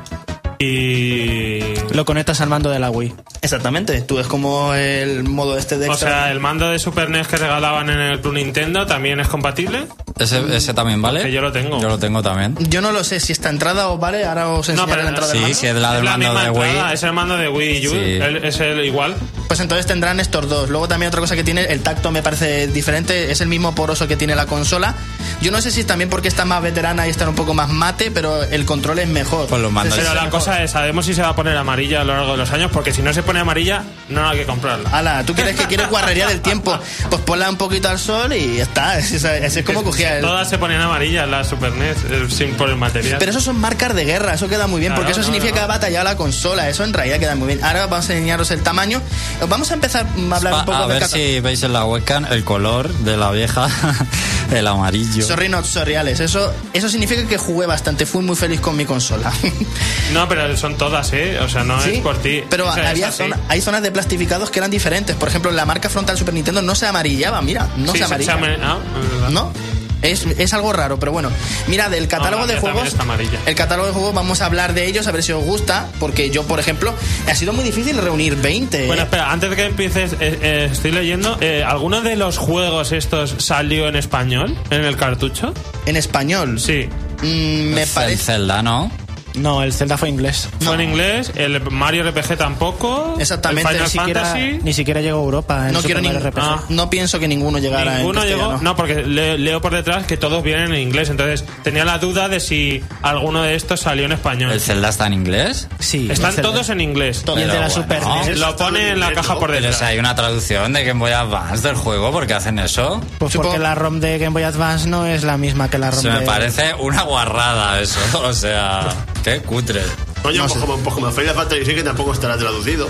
Y. Lo conectas al mando de la Wii. Exactamente, tú es como el modo este de O extra. sea, el mando de Super NES que regalaban en el Plus Nintendo también es compatible. ¿Ese, ese también vale? Que yo lo tengo. Yo lo tengo también. Yo no lo sé si esta entrada os vale, ahora os No, enseñaré pero la entrada del Sí, mando. si es la del Es mando misma de Wii. es el mando de Wii U. Sí. el- es el igual. Pues entonces tendrán estos dos. Luego también otra cosa que tiene, el tacto me parece diferente, es el mismo poroso que tiene la consola. Yo no sé si es también porque está más veterana y está un poco más mate, pero el control es mejor. Pues los mandos. Pero la cosa es, sabemos si se va a poner amarilla a lo largo de los años, porque si no se pone amarilla, no hay que comprarla. Ala, ¿tú quieres que quieres guarrería del tiempo? Pues ponla un poquito al sol y ya está. Ese es como cogía el... Todas se ponen amarillas, la Super NES, eh, sin por el material. Pero eso son marcas de guerra, eso queda muy bien, Claro, porque eso no, significa no. que ha batallado la consola, eso en realidad queda muy bien. Ahora vamos a enseñaros el tamaño. Vamos a empezar a hablar un poco a ver si veis en la webcam el color de la vieja, el amarillo. Sorry not sorriales. Eso, eso significa que jugué bastante, fui muy feliz con mi consola. No, pero son todas, ¿eh? O sea, no Sí, es por ti. Pero O sea, es había zona- hay zonas de plastificados que eran diferentes. Por ejemplo, la marca frontal Super Nintendo no se amarillaba, mira, no Sí, se se- amarilla. se ama- es verdad. ¿No? Es, es algo raro, pero bueno. Mira, del catálogo No, de juegos. El catálogo de juegos, vamos a hablar de ellos, a ver si os gusta. Porque yo, por ejemplo, ha sido muy difícil reunir 20. ¿eh? Bueno, espera, antes de que empieces, eh, eh, estoy leyendo. Eh, ¿Alguno de los juegos estos salió en español? ¿En el cartucho? En español. Sí. Mm, me El parece. Zelda, ¿no? No, el Zelda fue inglés. Fue en inglés, el Mario RPG tampoco. Exactamente, el Final Ni siquiera, Fantasy. ni siquiera llegó a Europa. En No quiero ningún- RPG. Ah. No pienso que ninguno llegara Ninguno en llegó. No, porque le- leo por detrás que todos vienen en inglés. Entonces tenía la duda de si alguno de estos salió en español. ¿El Zelda está en inglés? Sí. Están todos en inglés. Y el de la Pero Super bueno. NES. Lo pone en la caja por Pero detrás. si hay una traducción de Game Boy Advance del juego, ¿por qué hacen eso? Pues Supongo- porque la ROM de Game Boy Advance no es la misma que la ROM Se me de... parece una guarrada eso. O sea, qué cutre. Oye, No poco, un poco más Final Fantasy sí que tampoco estará traducido.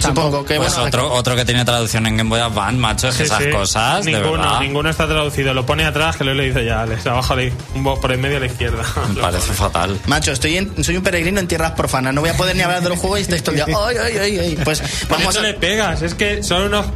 Supongo que Pues bueno, otro, otro que tiene traducción en Game Boy Advance, macho, es que Sí, esas sí. cosas, de ninguno, verdad, ninguno está traducido. Lo pone atrás, que lo he leído ya. Les abajo ahí, un box por en medio a la izquierda. me parece fatal. Macho, estoy en- soy un peregrino en tierras profanas. No voy a poder ni hablar de los juegos y estoy todo el día. Ay, ay, ay, ay. Pues ¿Por qué vamos no a. le pegas? Es que son unos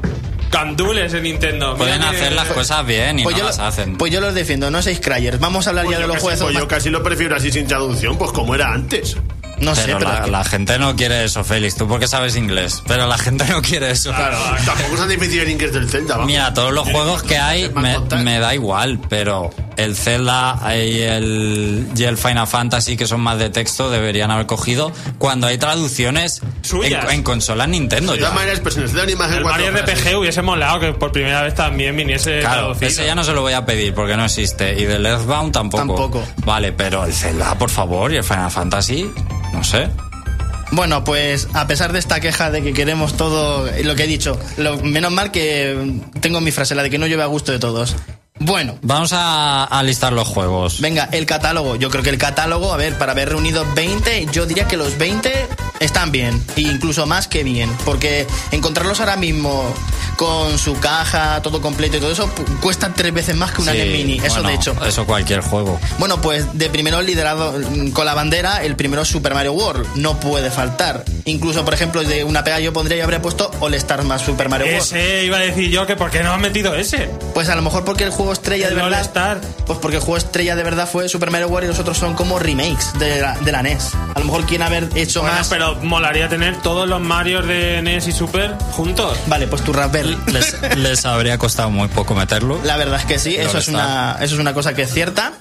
candules en Nintendo. Pueden Mira hacer las cosas bien y Pues no yo, las lo- hacen. pues yo los defiendo, no seis cryers. Vamos a hablar Pues ya de los casi, juegos. pues yo casi lo prefiero así sin traducción, pues como era antes. No sé, pero pero. la, la gente no quiere eso, Félix. Tú porque sabes inglés. Pero la gente no quiere eso. Tampoco es tan difícil el inglés del Zelda, vamos. Mira, todos los juegos que hay me, me da igual, pero el Zelda y el, y el Final Fantasy, que son más de texto, deberían haber cogido cuando hay traducciones en, en consola Nintendo. De ya. todas maneras, pues en el Zelda una imagen El cuatro Mario. RPG hubiese molado que por primera vez también viniese Claro, traducido. ese ya no se lo voy a pedir porque no existe. Y del Earthbound tampoco. Tampoco. Vale, pero el Zelda, por favor, y el Final Fantasy, no sé. Bueno, pues a pesar de esta queja de que queremos todo, lo que he dicho, lo, menos mal que tengo mi frase, la de que no llueve a gusto de todos. Bueno, Vamos a, a listar los juegos. venga, el catálogo. Yo creo que el catálogo, a ver, para haber reunido 20, yo diría que los 20 están bien, e incluso más que bien, porque encontrarlos ahora mismo con su caja, todo completo y todo eso, cuesta tres veces más que una Sí, Game Mini, eso bueno, de hecho. Eso cualquier juego. Bueno, pues de primero liderado mm, con la bandera, el primero es Super Mario World, no puede faltar. Incluso, por ejemplo, de una pega yo pondría y habría puesto All Star más Super Mario World. Ese iba a decir yo que por qué no han metido ese. Pues a lo mejor porque el juego estrella de verdad. All-Star. Pues porque el juego estrella de verdad fue Super Mario World y los otros son como remakes de la, de la NES. A lo mejor quieren haber hecho Bueno, más. pero molaría tener todos los Marios de NES y Super juntos. Vale, pues tu Raspberry. Les, les habría costado muy poco meterlo. La verdad es que sí, eso es, una, eso es una cosa que es cierta.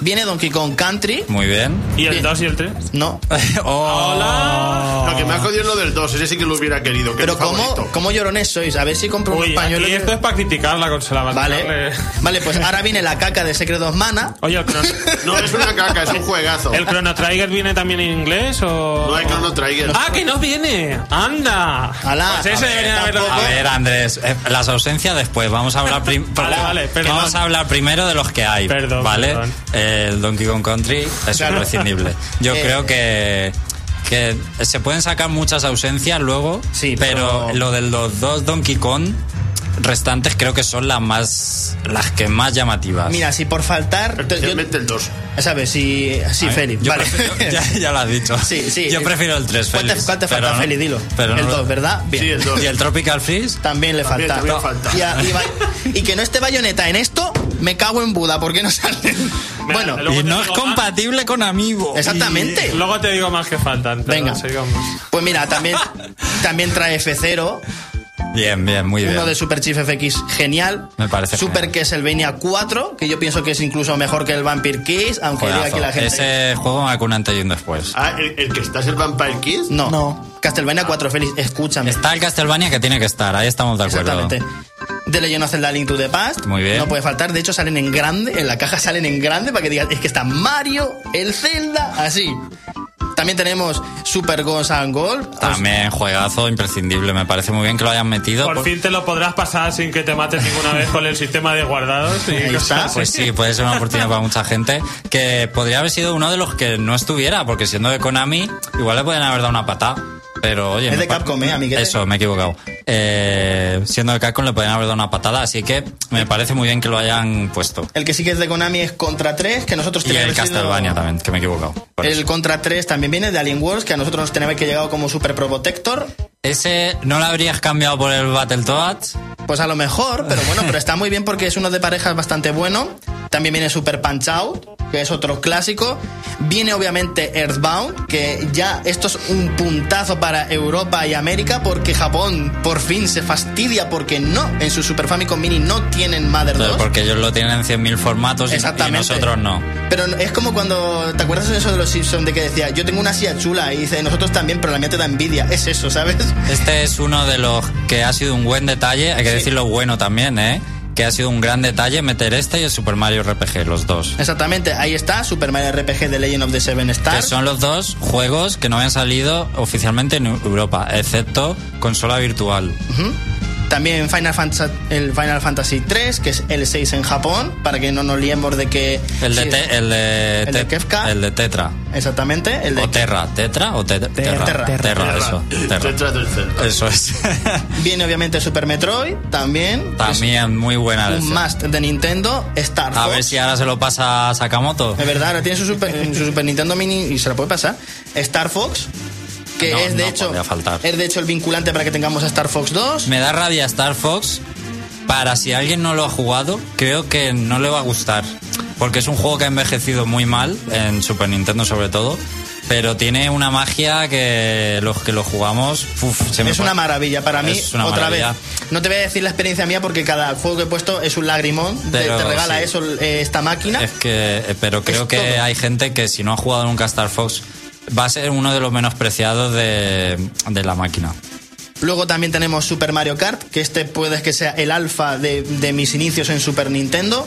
Viene Donkey Kong Country. Muy bien. ¿Y el Bien. 2 y el 3? No. Oh. ¡Hola! Lo que me ha jodido es lo del 2, ese sí que lo hubiera querido. Que Pero ¿cómo. ¿cómo llorones sois? A ver si compro un pañuelo. aquí esto es para criticar la consola. Vale. Vale, pues ahora viene la caca de Secret of Mana. Oye, el Chrono, No, es una caca, es un juegazo. ¿el Chrono Trigger viene también en inglés o...? No hay Chrono Trigger. ¡Ah, que no viene! ¡Anda! Alá, pues ese a ver, A Andrés, eh, las ausencias después. Vamos a hablar, prim- Vale, vale, perdón. Vamos a hablar primero de los que hay. Perdón, ¿Vale? perdón. El Donkey Kong Country es Claro. imprescindible. Yo Eh, creo que que se pueden sacar muchas ausencias luego, Sí, pero, pero- lo de los dos Donkey Kong restantes creo que son las más las que más llamativas. Mira, si por faltar. yo- Especialmente el 2. ¿Sabes? Si. Ver, Félix. Vale. prefiero- ya, ya lo has dicho. Sí, sí. Yo prefiero el 3, ¿Cuál te, Félix. cuál te falta, no- Félix? Dilo. pero el lo- 2, ¿verdad? Bien. Sí, el 2. ¿Y el Tropical Freeze? También le También, falta. también falta. Y, a- y va- y que no esté bayoneta en esto, me cago en Buda, ¿por qué no sale? bueno, Y no es más. compatible con Amiibo. exactamente. Luego te digo más que faltan. Venga. sigamos. Pues mira, también, también trae F0, Bien, bien, muy bien. uno de Super Chief FX genial. Me parece Super genial. Castlevania 4, que yo pienso que es incluso mejor que el Vampire Kiss, aunque diga Juegazo. aquí la gente. Ese juego marcó un antes y un después. Ah, el, el que está es el Vampire Kids. No, No. Castlevania 4, Félix, escúchame. Está el Castlevania que tiene que estar, ahí estamos de acuerdo. Exactamente. De Legend of Zelda Link to the Past. Muy bien. No puede faltar. De hecho, salen en grande. En la caja salen en grande para que digas, es que está Mario, el Zelda, así. También tenemos Super Ghost and Gold. También juegazo imprescindible, me parece muy bien que lo hayan metido. Por por- fin te lo podrás pasar sin que te mates ninguna vez con el sistema de guardados. Y Ahí está. Pues sí, puede ser una oportunidad para mucha gente que podría haber sido uno de los que no estuviera, porque siendo de Konami, igual le pueden haber dado una patada. Pero oye, Es de Capcom, ¿eh, amiguete? Eso, me he equivocado. Eh, siendo de Capcom le podrían haber dado una patada, así que me parece muy bien que lo hayan puesto. El que sí que es de Konami es Contra 3, que nosotros Y teníamos el Castlevania también, que me he equivocado. El. Contra 3 también viene de Alien Wars, que a nosotros nos tenía que llegado como Super Probotector. Ese no lo habrías cambiado por el Battletoads. Pues a lo mejor, pero bueno, pero está muy bien porque es uno de parejas bastante bueno. También viene Super Punch Out, que es otro clásico. Viene obviamente Earthbound, que ya esto es un puntazo para Europa y América, porque Japón por fin se fastidia porque no, en su Super Famicom Mini no tienen Mother 2. Porque ellos lo tienen en 100.000 formatos y- nosotros no. Pero es como cuando, ¿te acuerdas de eso de los Simpsons de que decía, yo tengo una silla chula y dice, nosotros también, pero la mía te da envidia? Es eso, ¿sabes? Este es uno de los que ha sido un buen detalle, hay que decirlo bueno también, ¿eh? Que ha sido un gran detalle meter este y el Super Mario RPG, los dos. Exactamente, ahí está, Super Mario RPG de Legend of the Seven Que Stars. son los dos juegos que no habían salido oficialmente en Europa, excepto consola virtual. También Final Fantasy, el Final Fantasy 3, que es el 6 en Japón, para que no nos liemos de que... El de, sí, te- el de, el de te- Kefka. el de Tetra. Exactamente, el de... O Terra, ¿Tetra o te- Terra? Terra. Terra, eso. Terra. Tetra del Zelda. Eso es. Viene obviamente Super Metroid, también. También muy buena Un must de Nintendo, Star A Fox. ver si ahora se lo pasa a Sakamoto. Es verdad, ahora tiene su Super, su Super Nintendo Mini y se la puede pasar. Star Fox, que No, es de no hecho es de hecho el vinculante para que tengamos a Star Fox 2. Me da rabia Star Fox. Para si alguien no lo ha jugado, creo que no le va a gustar. Porque es un juego que ha envejecido muy mal, en Super Nintendo sobre todo. Pero tiene una magia que los que lo jugamos. uf, se me Es una maravilla para mí. Es una otra maravilla. vez. No te voy a decir la experiencia mía porque cada juego que he puesto es un lagrimón. Te- Pero te, regala sí. eso eh, esta máquina. Es que, eh, pero creo que todo. hay gente que si no ha jugado nunca Star Fox va a ser uno de los menospreciados de, de la máquina. Luego también tenemos Super Mario Kart, que este puede que sea el alfa de, de mis inicios en Super Nintendo.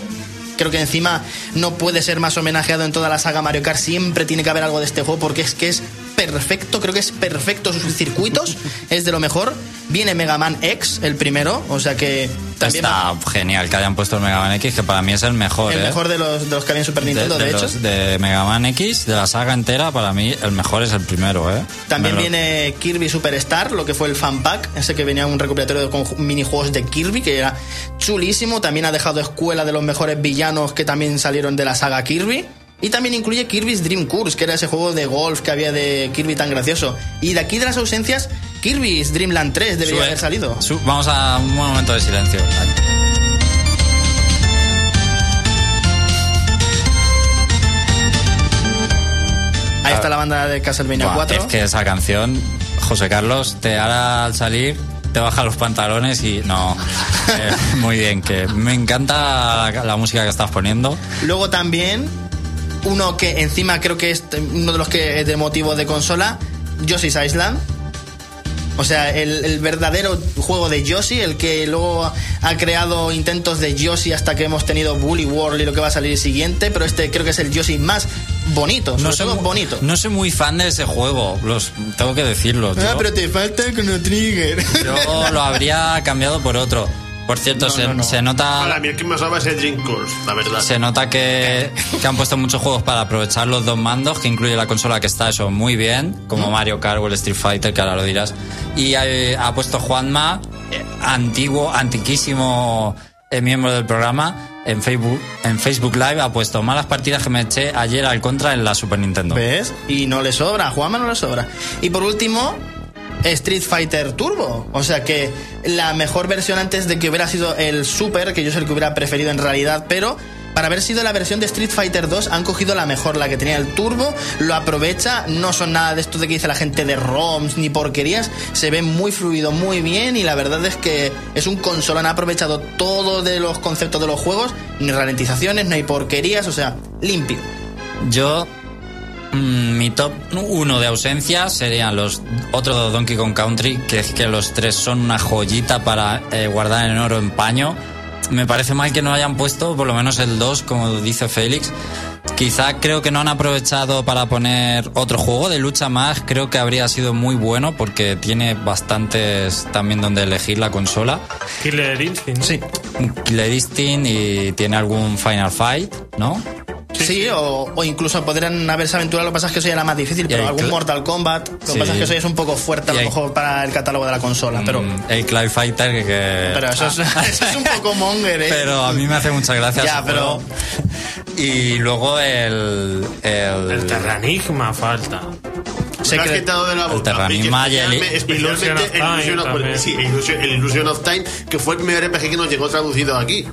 Creo que encima no puede ser más homenajeado en toda la saga Mario Kart. Siempre tiene que haber algo de este juego porque es que es perfecto. Creo que es perfecto sus circuitos. es de lo mejor. Viene Mega Man X, el primero. O sea que también Está genial que hayan puesto el Mega Man X, que para mí es el mejor. el ¿eh? mejor de los, de los que había en Super Nintendo, de, hecho. los- de Mega Man X, de la saga entera, para mí el mejor es el primero, ¿eh? También viene Kirby Superstar, lo que fue el fan pack, ese que venía un recopilatorio con ju- minijuegos de Kirby, que era chulísimo. También ha dejado escuela de los mejores villanos que también salieron de la saga Kirby. Y también incluye Kirby's Dream Course, que era ese juego de golf que había de Kirby tan gracioso. Y de aquí de las ausencias, Kirby's Dream Land 3 debería Sube- haber salido. vamos a un momento de silencio. Ahí está la banda de Castlevania Buah, 4. Es que esa canción, José Carlos, te hará al salir, te baja los pantalones y no. Eh, muy bien, que me encanta la, la música que estás poniendo. Luego también, uno que encima creo que es uno de los que es de motivo de consola, Yoshi's Island. O sea, el, el verdadero juego de Yoshi, el que luego ha creado intentos de Yoshi hasta que hemos tenido Bully World y lo que va a salir siguiente, pero este creo que es el Yoshi más bonito, sobre soy todo mu- bonito. No soy muy fan de ese juego, los, tengo que decirlo. Ah, Yo- pero te falta Chrono Trigger. Yo lo habría cambiado por otro. Por cierto, No, se, no, no. se nota. Para mí el que más daba es el Dream Course, la verdad. Se nota que, que han puesto muchos juegos para aprovechar los dos mandos, que incluye la consola que está eso muy bien, como Mario Kart o el Street Fighter, que ahora lo dirás. Y eh, ha puesto Juanma, eh, antiguo, antiquísimo eh, miembro del programa, en Facebook, en Facebook Live, ha puesto malas partidas que me eché ayer al contra en la Super Nintendo. ¿Ves? Y no le sobra, a Juanma no le sobra. Y por último, Street Fighter Turbo. O sea que la mejor versión antes de que hubiera sido el Super, que yo es el que hubiera preferido en realidad, pero para haber sido la versión de Street Fighter 2 han cogido la mejor, la que tenía el turbo, lo aprovecha, no son nada de esto de que dice la gente de ROMs ni porquerías, se ve muy fluido, muy bien y la verdad es que es un consola, han aprovechado todo de los conceptos de los juegos, ni ralentizaciones, no hay porquerías, o sea, limpio. Yo, mi top uno de ausencias serían los otros dos Donkey Kong Country, que es que los tres son una joyita para eh, guardar en oro en paño. Me parece mal que no hayan puesto por lo menos el 2, como dice Félix. Quizá creo que no han aprovechado para poner otro juego de lucha más. Creo que habría sido muy bueno porque tiene bastantes también donde elegir la consola. Killer Instinct. Sí. Killer Instinct y tiene algún Final Fight, ¿no? Sí, O, o incluso podrían haberse aventurado, lo que pasa es que eso ya era más difícil, pero el algún Mortal Kombat, lo que Sí. pasa es que eso ya es un poco fuerte a lo hay- mejor para el catálogo de la consola, pero, Mm, El Cloud Fighter que... que- pero eso, es, eso es un poco monger, ¿eh? Pero a mí me hace mucha gracia. Ya, pero-. Y luego el. El, El Terranigma falta. Sé Me has quitado de la boca. Terranigma y el- especialmente, Illusion of el Illusion Time of- sí, el Illusion- el Illusion of Time, que fue el primer RPG que nos llegó traducido aquí.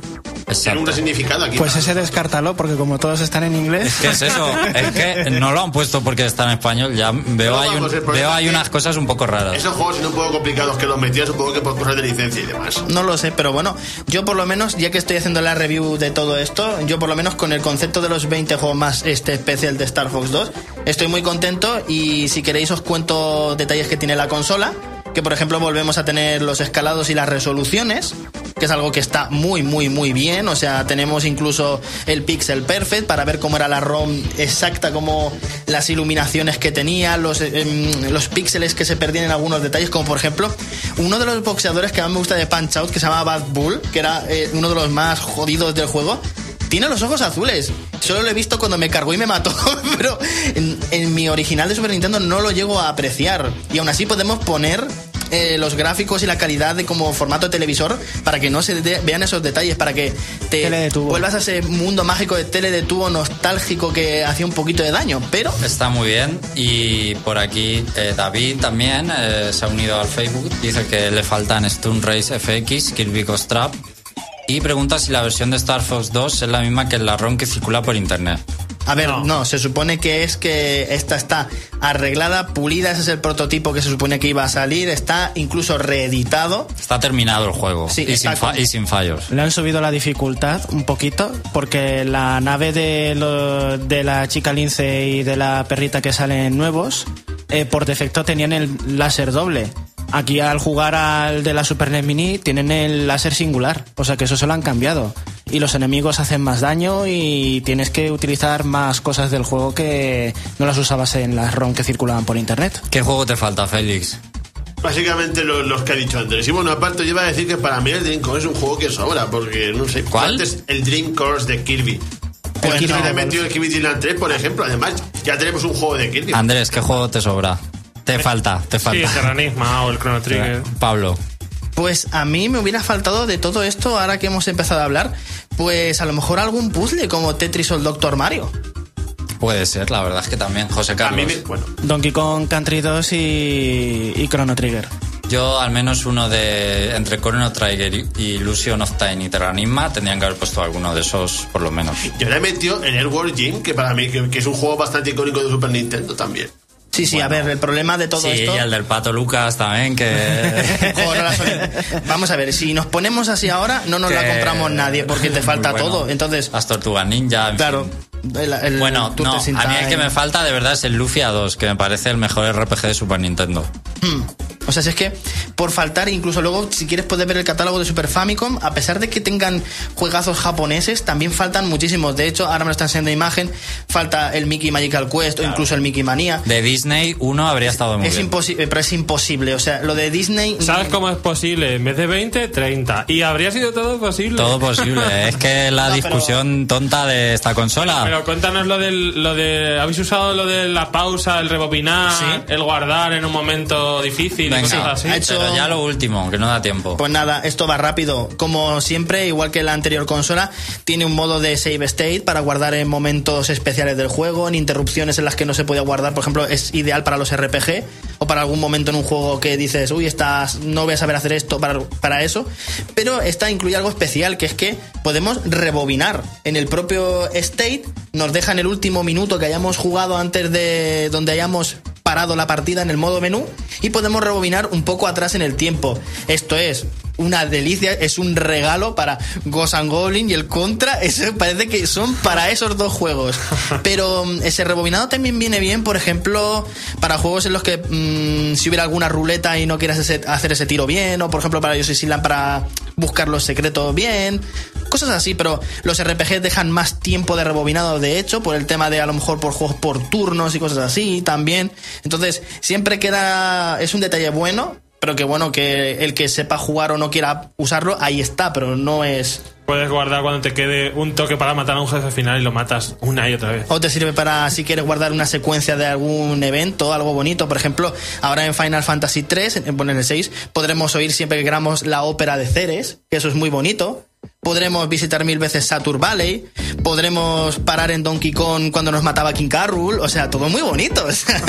Tiene un significado aquí. Pues ese descártalo, porque como todos están en inglés. ¿Qué es eso? Es que no lo han puesto porque está en español. Ya veo, No, hay, vamos, un- veo hay es que unas cosas un poco raras. Esos juegos son un poco complicados que los metían, supongo que por cosas de licencia y demás. No lo sé, pero bueno, yo por lo menos, ya que estoy haciendo la review de todo esto, yo por lo menos con el concepto de los 20 juegos más este especial de Star Fox 2, estoy muy contento y si queréis os cuento detalles que tiene la consola, que por ejemplo volvemos a tener los escalados y las resoluciones, que es algo que está muy muy muy bien, o sea, tenemos incluso el pixel perfect para ver cómo era la ROM exacta, como las iluminaciones que tenía, los, em, los píxeles que se perdían en algunos detalles, como por ejemplo uno de los boxeadores que más me gusta de Punch Out, que se llama Bad Bull, que era eh, uno de los más jodidos del juego, tiene los ojos azules. Solo lo he visto cuando me cargó y me mató, pero en, en mi original de Super Nintendo no lo llego a apreciar. Y aún así podemos poner eh, los gráficos y la calidad de como formato de televisor para que no se de- vean esos detalles, para que te vuelvas a ese mundo mágico de tele de tubo nostálgico que hacía un poquito de daño. Pero Está muy bien. Y por aquí eh, David también eh, se ha unido al Facebook. Dice que le faltan Stun Race FX, Kirby Ghost Trap. Y pregunta si la versión de Star Fox 2 es la misma que la ROM que circula por internet. A ver, no. se supone que es que esta está arreglada, pulida, ese es el prototipo que se supone que iba a salir, está incluso reeditado. Está terminado el juego. Sí, y, sin fa- con- y sin fallos. Le han subido la dificultad un poquito porque la nave de, lo- de la chica lince y de la perrita que salen nuevos eh, por defecto tenían el láser doble. Aquí al jugar al de la Super NES Mini tienen el láser singular, o sea que eso se lo han cambiado. Y los enemigos hacen más daño y tienes que utilizar más cosas del juego que no las usabas en las ROM que circulaban por internet. ¿Qué juego te falta, Félix? Básicamente lo- los, que ha dicho Andrés. Y bueno, aparte yo iba a decir que para mí el Dream Course es un juego que sobra, porque no sé. ¿Cuál? Antes el Dream Course de Kirby. Pues Kirby no, metido el Kirby Dream Land 3, por ejemplo. Además, ya tenemos un juego de Kirby. Andrés, ¿qué juego te sobra? Te falta, te Sí, falta. Terranisma o el Chrono Trigger. Pablo. Pues a mí me hubiera faltado de todo esto, ahora que hemos empezado a hablar, pues a lo mejor algún puzzle como Tetris o el Doctor Mario. Puede ser, la verdad es que también. José A Carlos. mí me- bueno, Donkey Kong Country 2 y, y Chrono Trigger. Yo al menos uno de entre Chrono Trigger y Illusion of Time y Terranisma tendrían que haber puesto alguno de esos por lo menos. yo le he metido en el World Gym, que para mí que, que es un juego bastante icónico de Super Nintendo también. Sí, sí, a ver, el problema de todo sí, esto... y el del Pato Lucas también, que... Vamos a ver, si nos ponemos así ahora, no nos la compramos nadie porque te falta bueno. todo. Entonces, Las Tortugas Ninja, en claro. fin. el- el Bueno, no, a mí el que me falta de verdad es el Luffy A2, que me parece el mejor RPG de Super Nintendo. O sea, si es que por faltar, incluso luego, si quieres puedes ver el catálogo de Super Famicom, a pesar de que tengan juegazos japoneses, también faltan muchísimos. De hecho, ahora me lo están enseñando imagen, falta el Mickey Magical Quest o incluso el Mickey Mania. De Disney, uno habría estado muy Es bien. imposible, pero es imposible. O sea, lo de Disney. ¿Sabes cómo es posible? En vez de 20, 30. Y habría sido todo posible. Todo posible. es que la No, pero- discusión tonta de esta consola... Pero cuéntanos lo del, lo de. ¿Habéis usado lo de la pausa, el rebobinar, Sí. el guardar en un momento difícil Venga, así? ha hecho- pero ya lo último, que no da tiempo. Pues nada, esto va rápido. Como siempre, igual que la anterior consola, tiene un modo de save state para guardar en momentos especiales del juego, en interrupciones en las que no se puede guardar. Por ejemplo, es ideal para los RPG o para algún momento en un juego que dices, uy, estás, no voy a saber hacer esto para, para eso. Pero esta incluye algo especial, que es que podemos rebobinar. En el propio state nos deja en el último minuto que hayamos jugado antes de donde hayamos parado la partida en el modo menú y podemos rebobinar un poco atrás en el tiempo. Esto es una delicia, es un regalo para Ghost and Goblin y el Contra, eso parece que son para esos dos juegos. Pero mm, ese rebobinado también viene bien, por ejemplo, para juegos en los que mm, si hubiera alguna ruleta y no quieras ese- hacer ese tiro bien, o por ejemplo para Yoshi Island para buscar los secretos bien, cosas así, pero los RPG dejan más tiempo de rebobinado, de hecho, por el tema de a lo mejor por juegos por turnos y cosas así también. Entonces, siempre queda, es un detalle bueno, pero que bueno, que el que sepa jugar o no quiera usarlo, ahí está, pero no es... Puedes guardar cuando te quede un toque para matar a un jefe final y lo matas una y otra vez. O te sirve para si quieres guardar una secuencia de algún evento, algo bonito. Por ejemplo, ahora en Final Fantasy 3, en en el 6, podremos oír siempre que queramos la ópera de Ceres, que eso es muy bonito. Podremos visitar mil veces Satur Valley, podremos parar en Donkey Kong cuando nos mataba King Carroll, o sea, todo muy bonito.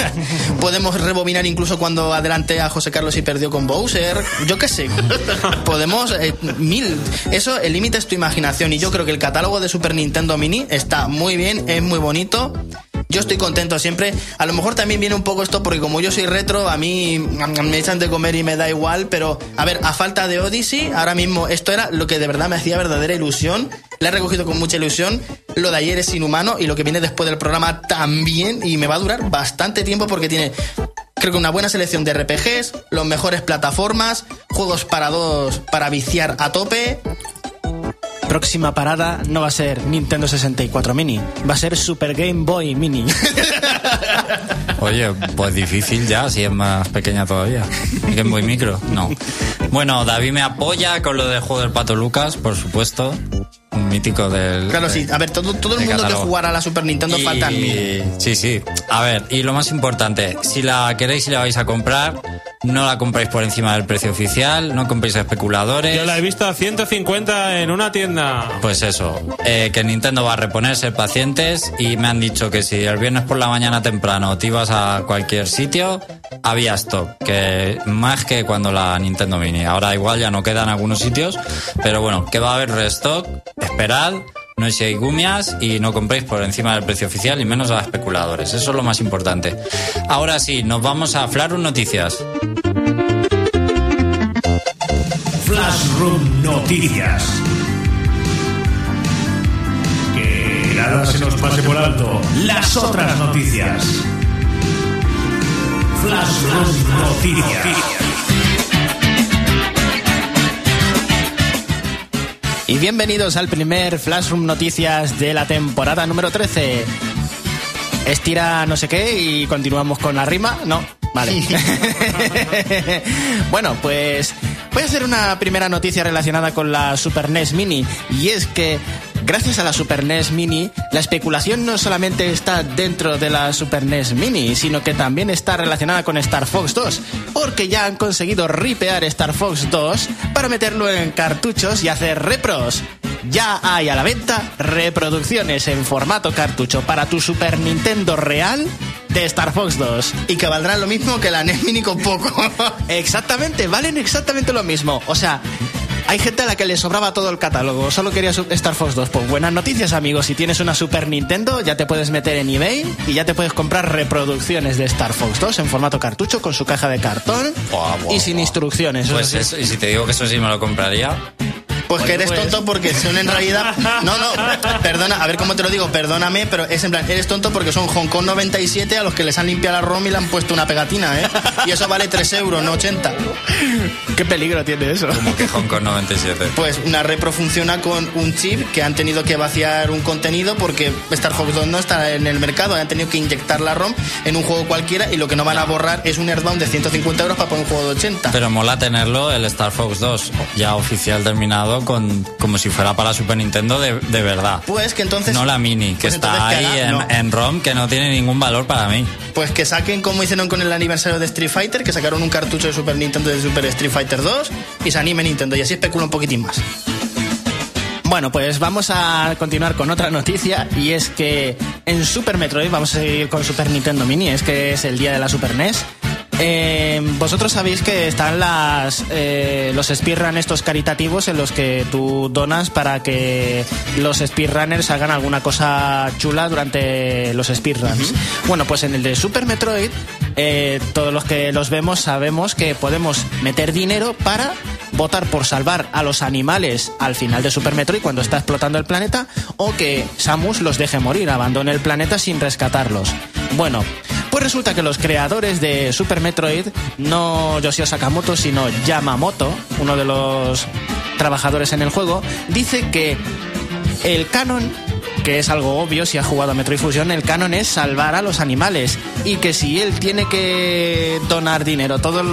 podemos rebobinar incluso cuando adelanté a José Carlos y perdió con Bowser, yo qué sé. Podemos eh, mil, eso el límite es tu imaginación y yo creo que el catálogo de Super Nintendo Mini está muy bien, es muy bonito. Yo estoy contento siempre. A lo mejor también viene un poco esto porque como yo soy retro, a mí mm, me echan de comer y me da igual, pero a ver, a falta de Odyssey, ahora mismo esto era lo que de verdad me hacía verdadera ilusión. La he recogido con mucha ilusión. Lo de ayer es inhumano y lo que viene después del programa también y me va a durar bastante tiempo porque tiene creo que una buena selección de RPGs, los mejores plataformas, juegos para dos para viciar a tope. Próxima parada no va a ser Nintendo 64 Mini, va a ser Super Game Boy Mini. Oye, pues difícil ya, si es más pequeña todavía. Game Boy Micro, no. Bueno, David me apoya con lo del juego del Pato Lucas, por supuesto. Un mítico del. Claro, sí. A ver, todo, todo el de mundo que catálogo. jugara a la Super Nintendo Y- faltan mil. Sí, sí. A ver, y lo más importante, si la queréis y la vais a comprar, no la compréis por encima del precio oficial, no compréis a especuladores. Yo la he visto a 150 en una tienda. Pues eso, eh, que Nintendo va a reponer, ser pacientes y me han dicho que si el viernes por la mañana temprano te ibas a cualquier sitio, había stock, que más que cuando la Nintendo Mini. Ahora igual ya no quedan algunos sitios, pero bueno, que va a haber restock, esperad, no seáis gumias y no compréis por encima del precio oficial y menos a especuladores. Eso es lo más importante. Ahora sí, nos vamos a Flarum Noticias. Flashroom Noticias. Que nada se nos pase por alto las otras noticias. Flashroom Noticias. Y bienvenidos al primer Flashroom Noticias de la temporada número 13. Estira no sé qué y continuamos con la rima, ¿no? Vale. bueno, pues voy a hacer una primera noticia relacionada con la Super NES Mini y es que gracias a la Super NES Mini la especulación no solamente está dentro de la Super NES Mini, sino que también está relacionada con Star Fox 2, porque ya han conseguido ripear Star Fox 2 para meterlo en cartuchos y hacer repros. Ya hay a la venta reproducciones en formato cartucho para tu Super Nintendo real de Star Fox 2. Y que valdrán lo mismo que la NES Mini con poco. Exactamente, valen exactamente lo mismo. O sea, hay gente a la que le sobraba todo el catálogo, solo quería Star Fox 2. Pues buenas noticias, amigos. Si tienes una Super Nintendo, ya te puedes meter en eBay y ya te puedes comprar reproducciones de Star Fox 2 en formato cartucho con su caja de cartón y sin instrucciones. Pues eso, y si te digo que eso sí me lo compraría, Pues que eres tonto porque son en realidad. No, no, perdona, a ver cómo te lo digo, perdóname, pero es en plan, eres tonto porque son Hong Kong 97 a los que les han limpiado la ROM y le han puesto una pegatina, ¿eh? Y eso vale 3 euros, no 80. ¿Qué peligro tiene eso? como que Hong Kong 97. Pues una repro funciona con un chip que han tenido que vaciar un contenido porque Star Fox 2 no está en el mercado, han tenido que inyectar la ROM en un juego cualquiera y lo que no van a borrar es un Earthbound de 150 euros para poner un juego de 80. Pero mola tenerlo el Star Fox 2, ya oficial terminado, con como si fuera para Super Nintendo de, de verdad. Pues que entonces. No la mini, que pues está ahí que haga- en, no. en ROM, que no tiene ningún valor para mí. Pues que saquen como hicieron con el aniversario de Street Fighter, que sacaron un cartucho de Super Nintendo de Super Street Fighter 2 y se anime Nintendo y así especula un poquitín más. Bueno, pues vamos a continuar con otra noticia y es que en Super Metroid, vamos a seguir con Super Nintendo Mini, es que es el día de la Super NES. Eh, Vosotros sabéis que están las eh, los speedrun estos caritativos en los que tú donas para que los speedrunners hagan alguna cosa chula durante los speedruns. Bueno, pues en el de Super Metroid, eh, todos los que los vemos sabemos que podemos meter dinero para votar por salvar a los animales al final de Super Metroid cuando está explotando el planeta o que Samus los deje morir, abandone el planeta sin rescatarlos. Bueno, pues resulta que los creadores de Super Metroid, no Yoshio Sakamoto, sino Yamamoto, uno de los trabajadores en el juego, dice que el canon, que es algo obvio si has jugado a Metroid Fusion, el canon es salvar a los animales y que si él tiene que donar dinero todos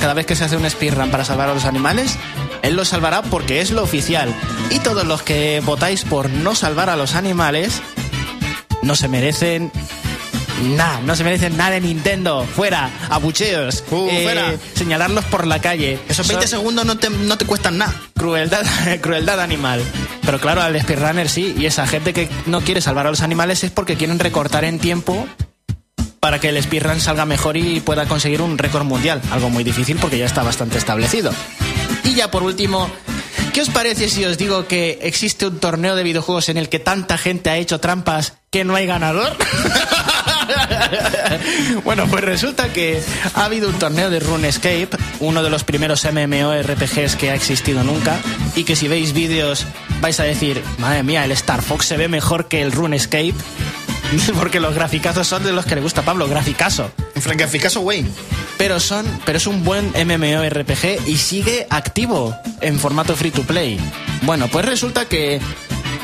cada vez que se hace un speedrun para salvar a los animales, él lo salvará porque es lo oficial. Y todos los que votáis por no salvar a los animales no se merecen Nah, no se merecen nada de Nintendo. Fuera, abucheos. Uh, fuera. Señalarlos por la calle. Esos 20 Son segundos no te, no te cuestan nada. Crueldad, crueldad animal. Pero claro, al speedrunner sí. Y esa gente que no quiere salvar a los animales es porque quieren recortar en tiempo para que el speedrun salga mejor y pueda conseguir un récord mundial. Algo muy difícil porque ya está bastante establecido. Y ya por último, ¿qué os parece si os digo que existe un torneo de videojuegos en el que tanta gente ha hecho trampas que no hay ganador? bueno, pues resulta que ha habido un torneo de RuneScape, uno de los primeros MMORPGs que ha existido nunca, y que si veis vídeos vais a decir, madre mía, el Star Fox se ve mejor que el RuneScape, porque los graficazos son de los que le gusta a Pablo, graficazo. Graficazo, güey. Pero son, pero es un buen MMORPG y sigue activo en formato free to play. Bueno, pues resulta que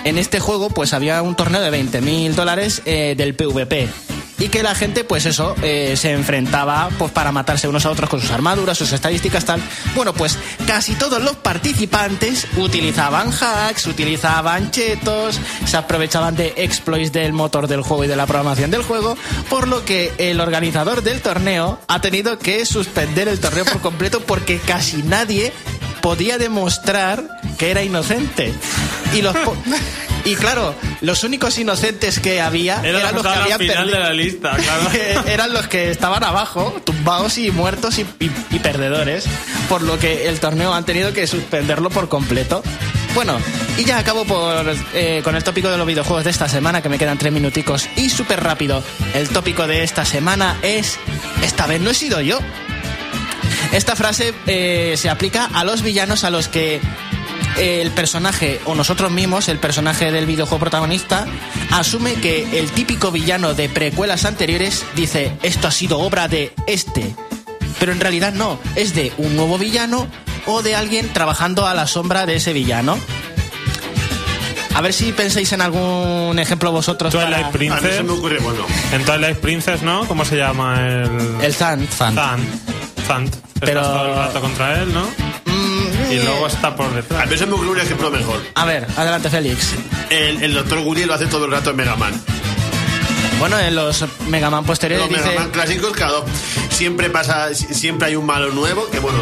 en este juego pues había un torneo de 20 mil dólares eh, del PvP y que la gente pues eso eh, se enfrentaba pues para matarse unos a otros con sus armaduras sus estadísticas tal. Bueno pues casi todos los participantes utilizaban hacks utilizaban chetos se aprovechaban de exploits del motor del juego y de la programación del juego por lo que el organizador del torneo ha tenido que suspender el torneo por completo porque casi nadie podía demostrar que era inocente y los po- y claro los únicos inocentes que había Era eran los que habían final perdido de la lista, claro. eran los que estaban abajo, tumbados y muertos y, y- y perdedores, por lo que el torneo han tenido que suspenderlo por completo. Bueno, y ya acabo por, eh, con el tópico de los videojuegos de esta semana, que me quedan tres minuticos, y súper rápido. El tópico de esta semana es, esta vez no he sido yo. Esta frase eh, se aplica a los villanos a los que el personaje, o nosotros mismos, el personaje del videojuego protagonista, asume que el típico villano de precuelas anteriores dice, esto ha sido obra de este. Pero en realidad no, es de un nuevo villano o de alguien trabajando a la sombra de ese villano. A ver si pensáis en algún ejemplo vosotros. Twilight para- Princess. A mí se me ocurre, bueno. En Twilight Princess, ¿no? ¿Cómo se llama el...? El Zant. Fan. Zant. Zant. Pero- Estás todo el rato contra él, ¿no? Y luego está por A detrás. mí se me ocurre un ejemplo mejor. A ver, adelante Félix. El, el doctor Guri lo hace todo el rato en Mega Man. Bueno, en los Mega Man posteriores Los dice... Mega Man clásicos, claro, siempre pasa, si- siempre hay un malo nuevo, que bueno,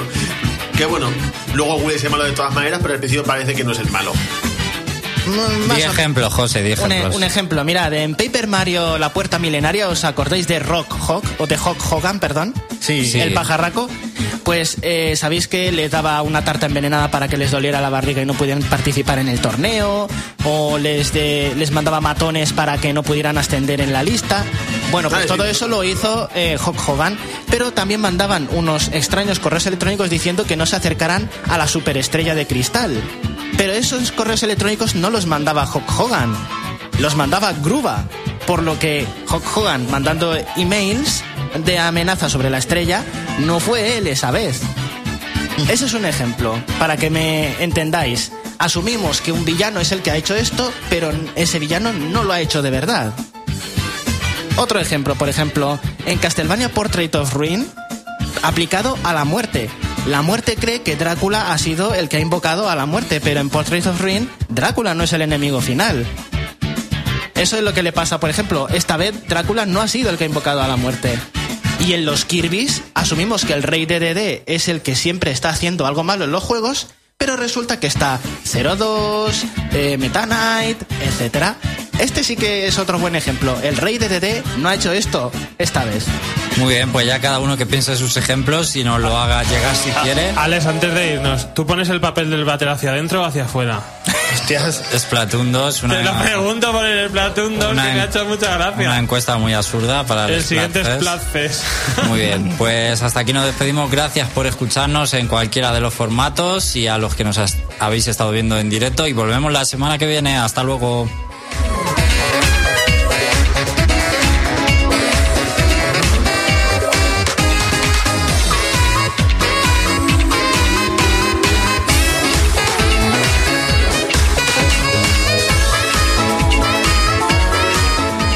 que bueno, luego Guri es el malo de todas maneras, pero al principio parece que no es el malo. Más Di o- ejemplos, José, di Un, e- un ejemplo, mirad, en Paper Mario La Puerta Milenaria, ¿os acordáis de Rock Hawk? O de Hawk Hogan, perdón. Sí. Sí. El pajarraco. Pues eh, sabéis que le daba una tarta envenenada para que les doliera la barriga y no pudieran participar en el torneo. O les, de- les mandaba matones para que no pudieran ascender en la lista. Bueno, pues Ah, sí. todo eso lo hizo eh, Hawk Hogan. Pero también mandaban unos extraños correos electrónicos diciendo que no se acercaran a la superestrella de cristal. Pero esos correos electrónicos no los mandaba Hawk Hogan, los mandaba Gruba. Por lo que Hawk Hogan mandando emails de amenaza sobre la estrella no fue él esa vez. Ese es un ejemplo, para que me entendáis. Asumimos que un villano es el que ha hecho esto, pero ese villano no lo ha hecho de verdad. Otro ejemplo, por ejemplo, en Castlevania Portrait of Ruin, aplicado a la muerte. La muerte cree que Drácula ha sido el que ha invocado a la muerte, pero en Portrait of Ruin, Drácula no es el enemigo final. Eso es lo que le pasa, por ejemplo, esta vez Drácula no ha sido el que ha invocado a la muerte. Y en los Kirby's asumimos que el rey DDD es el que siempre está haciendo algo malo en los juegos, pero resulta que está 02, eh, Meta Knight, etc. Este sí que es otro buen ejemplo. El rey DDD no ha hecho esto esta vez. Muy bien, pues ya cada uno que piense sus ejemplos y nos lo haga llegar si quiere. Alex, antes de irnos, ¿tú pones el papel del váter hacia adentro o hacia afuera? Hostias. Splatoon 2, Te lo una, pregunto por el Platoon 2, que Una me ha hecho mucha una gracia. encuesta muy absurda para el, El siguiente es Splatfest. Splatfest. Muy bien, pues hasta aquí nos despedimos. Gracias por escucharnos en cualquiera de los formatos y a los que nos has- habéis estado viendo en directo. Y volvemos la semana que viene. Hasta luego.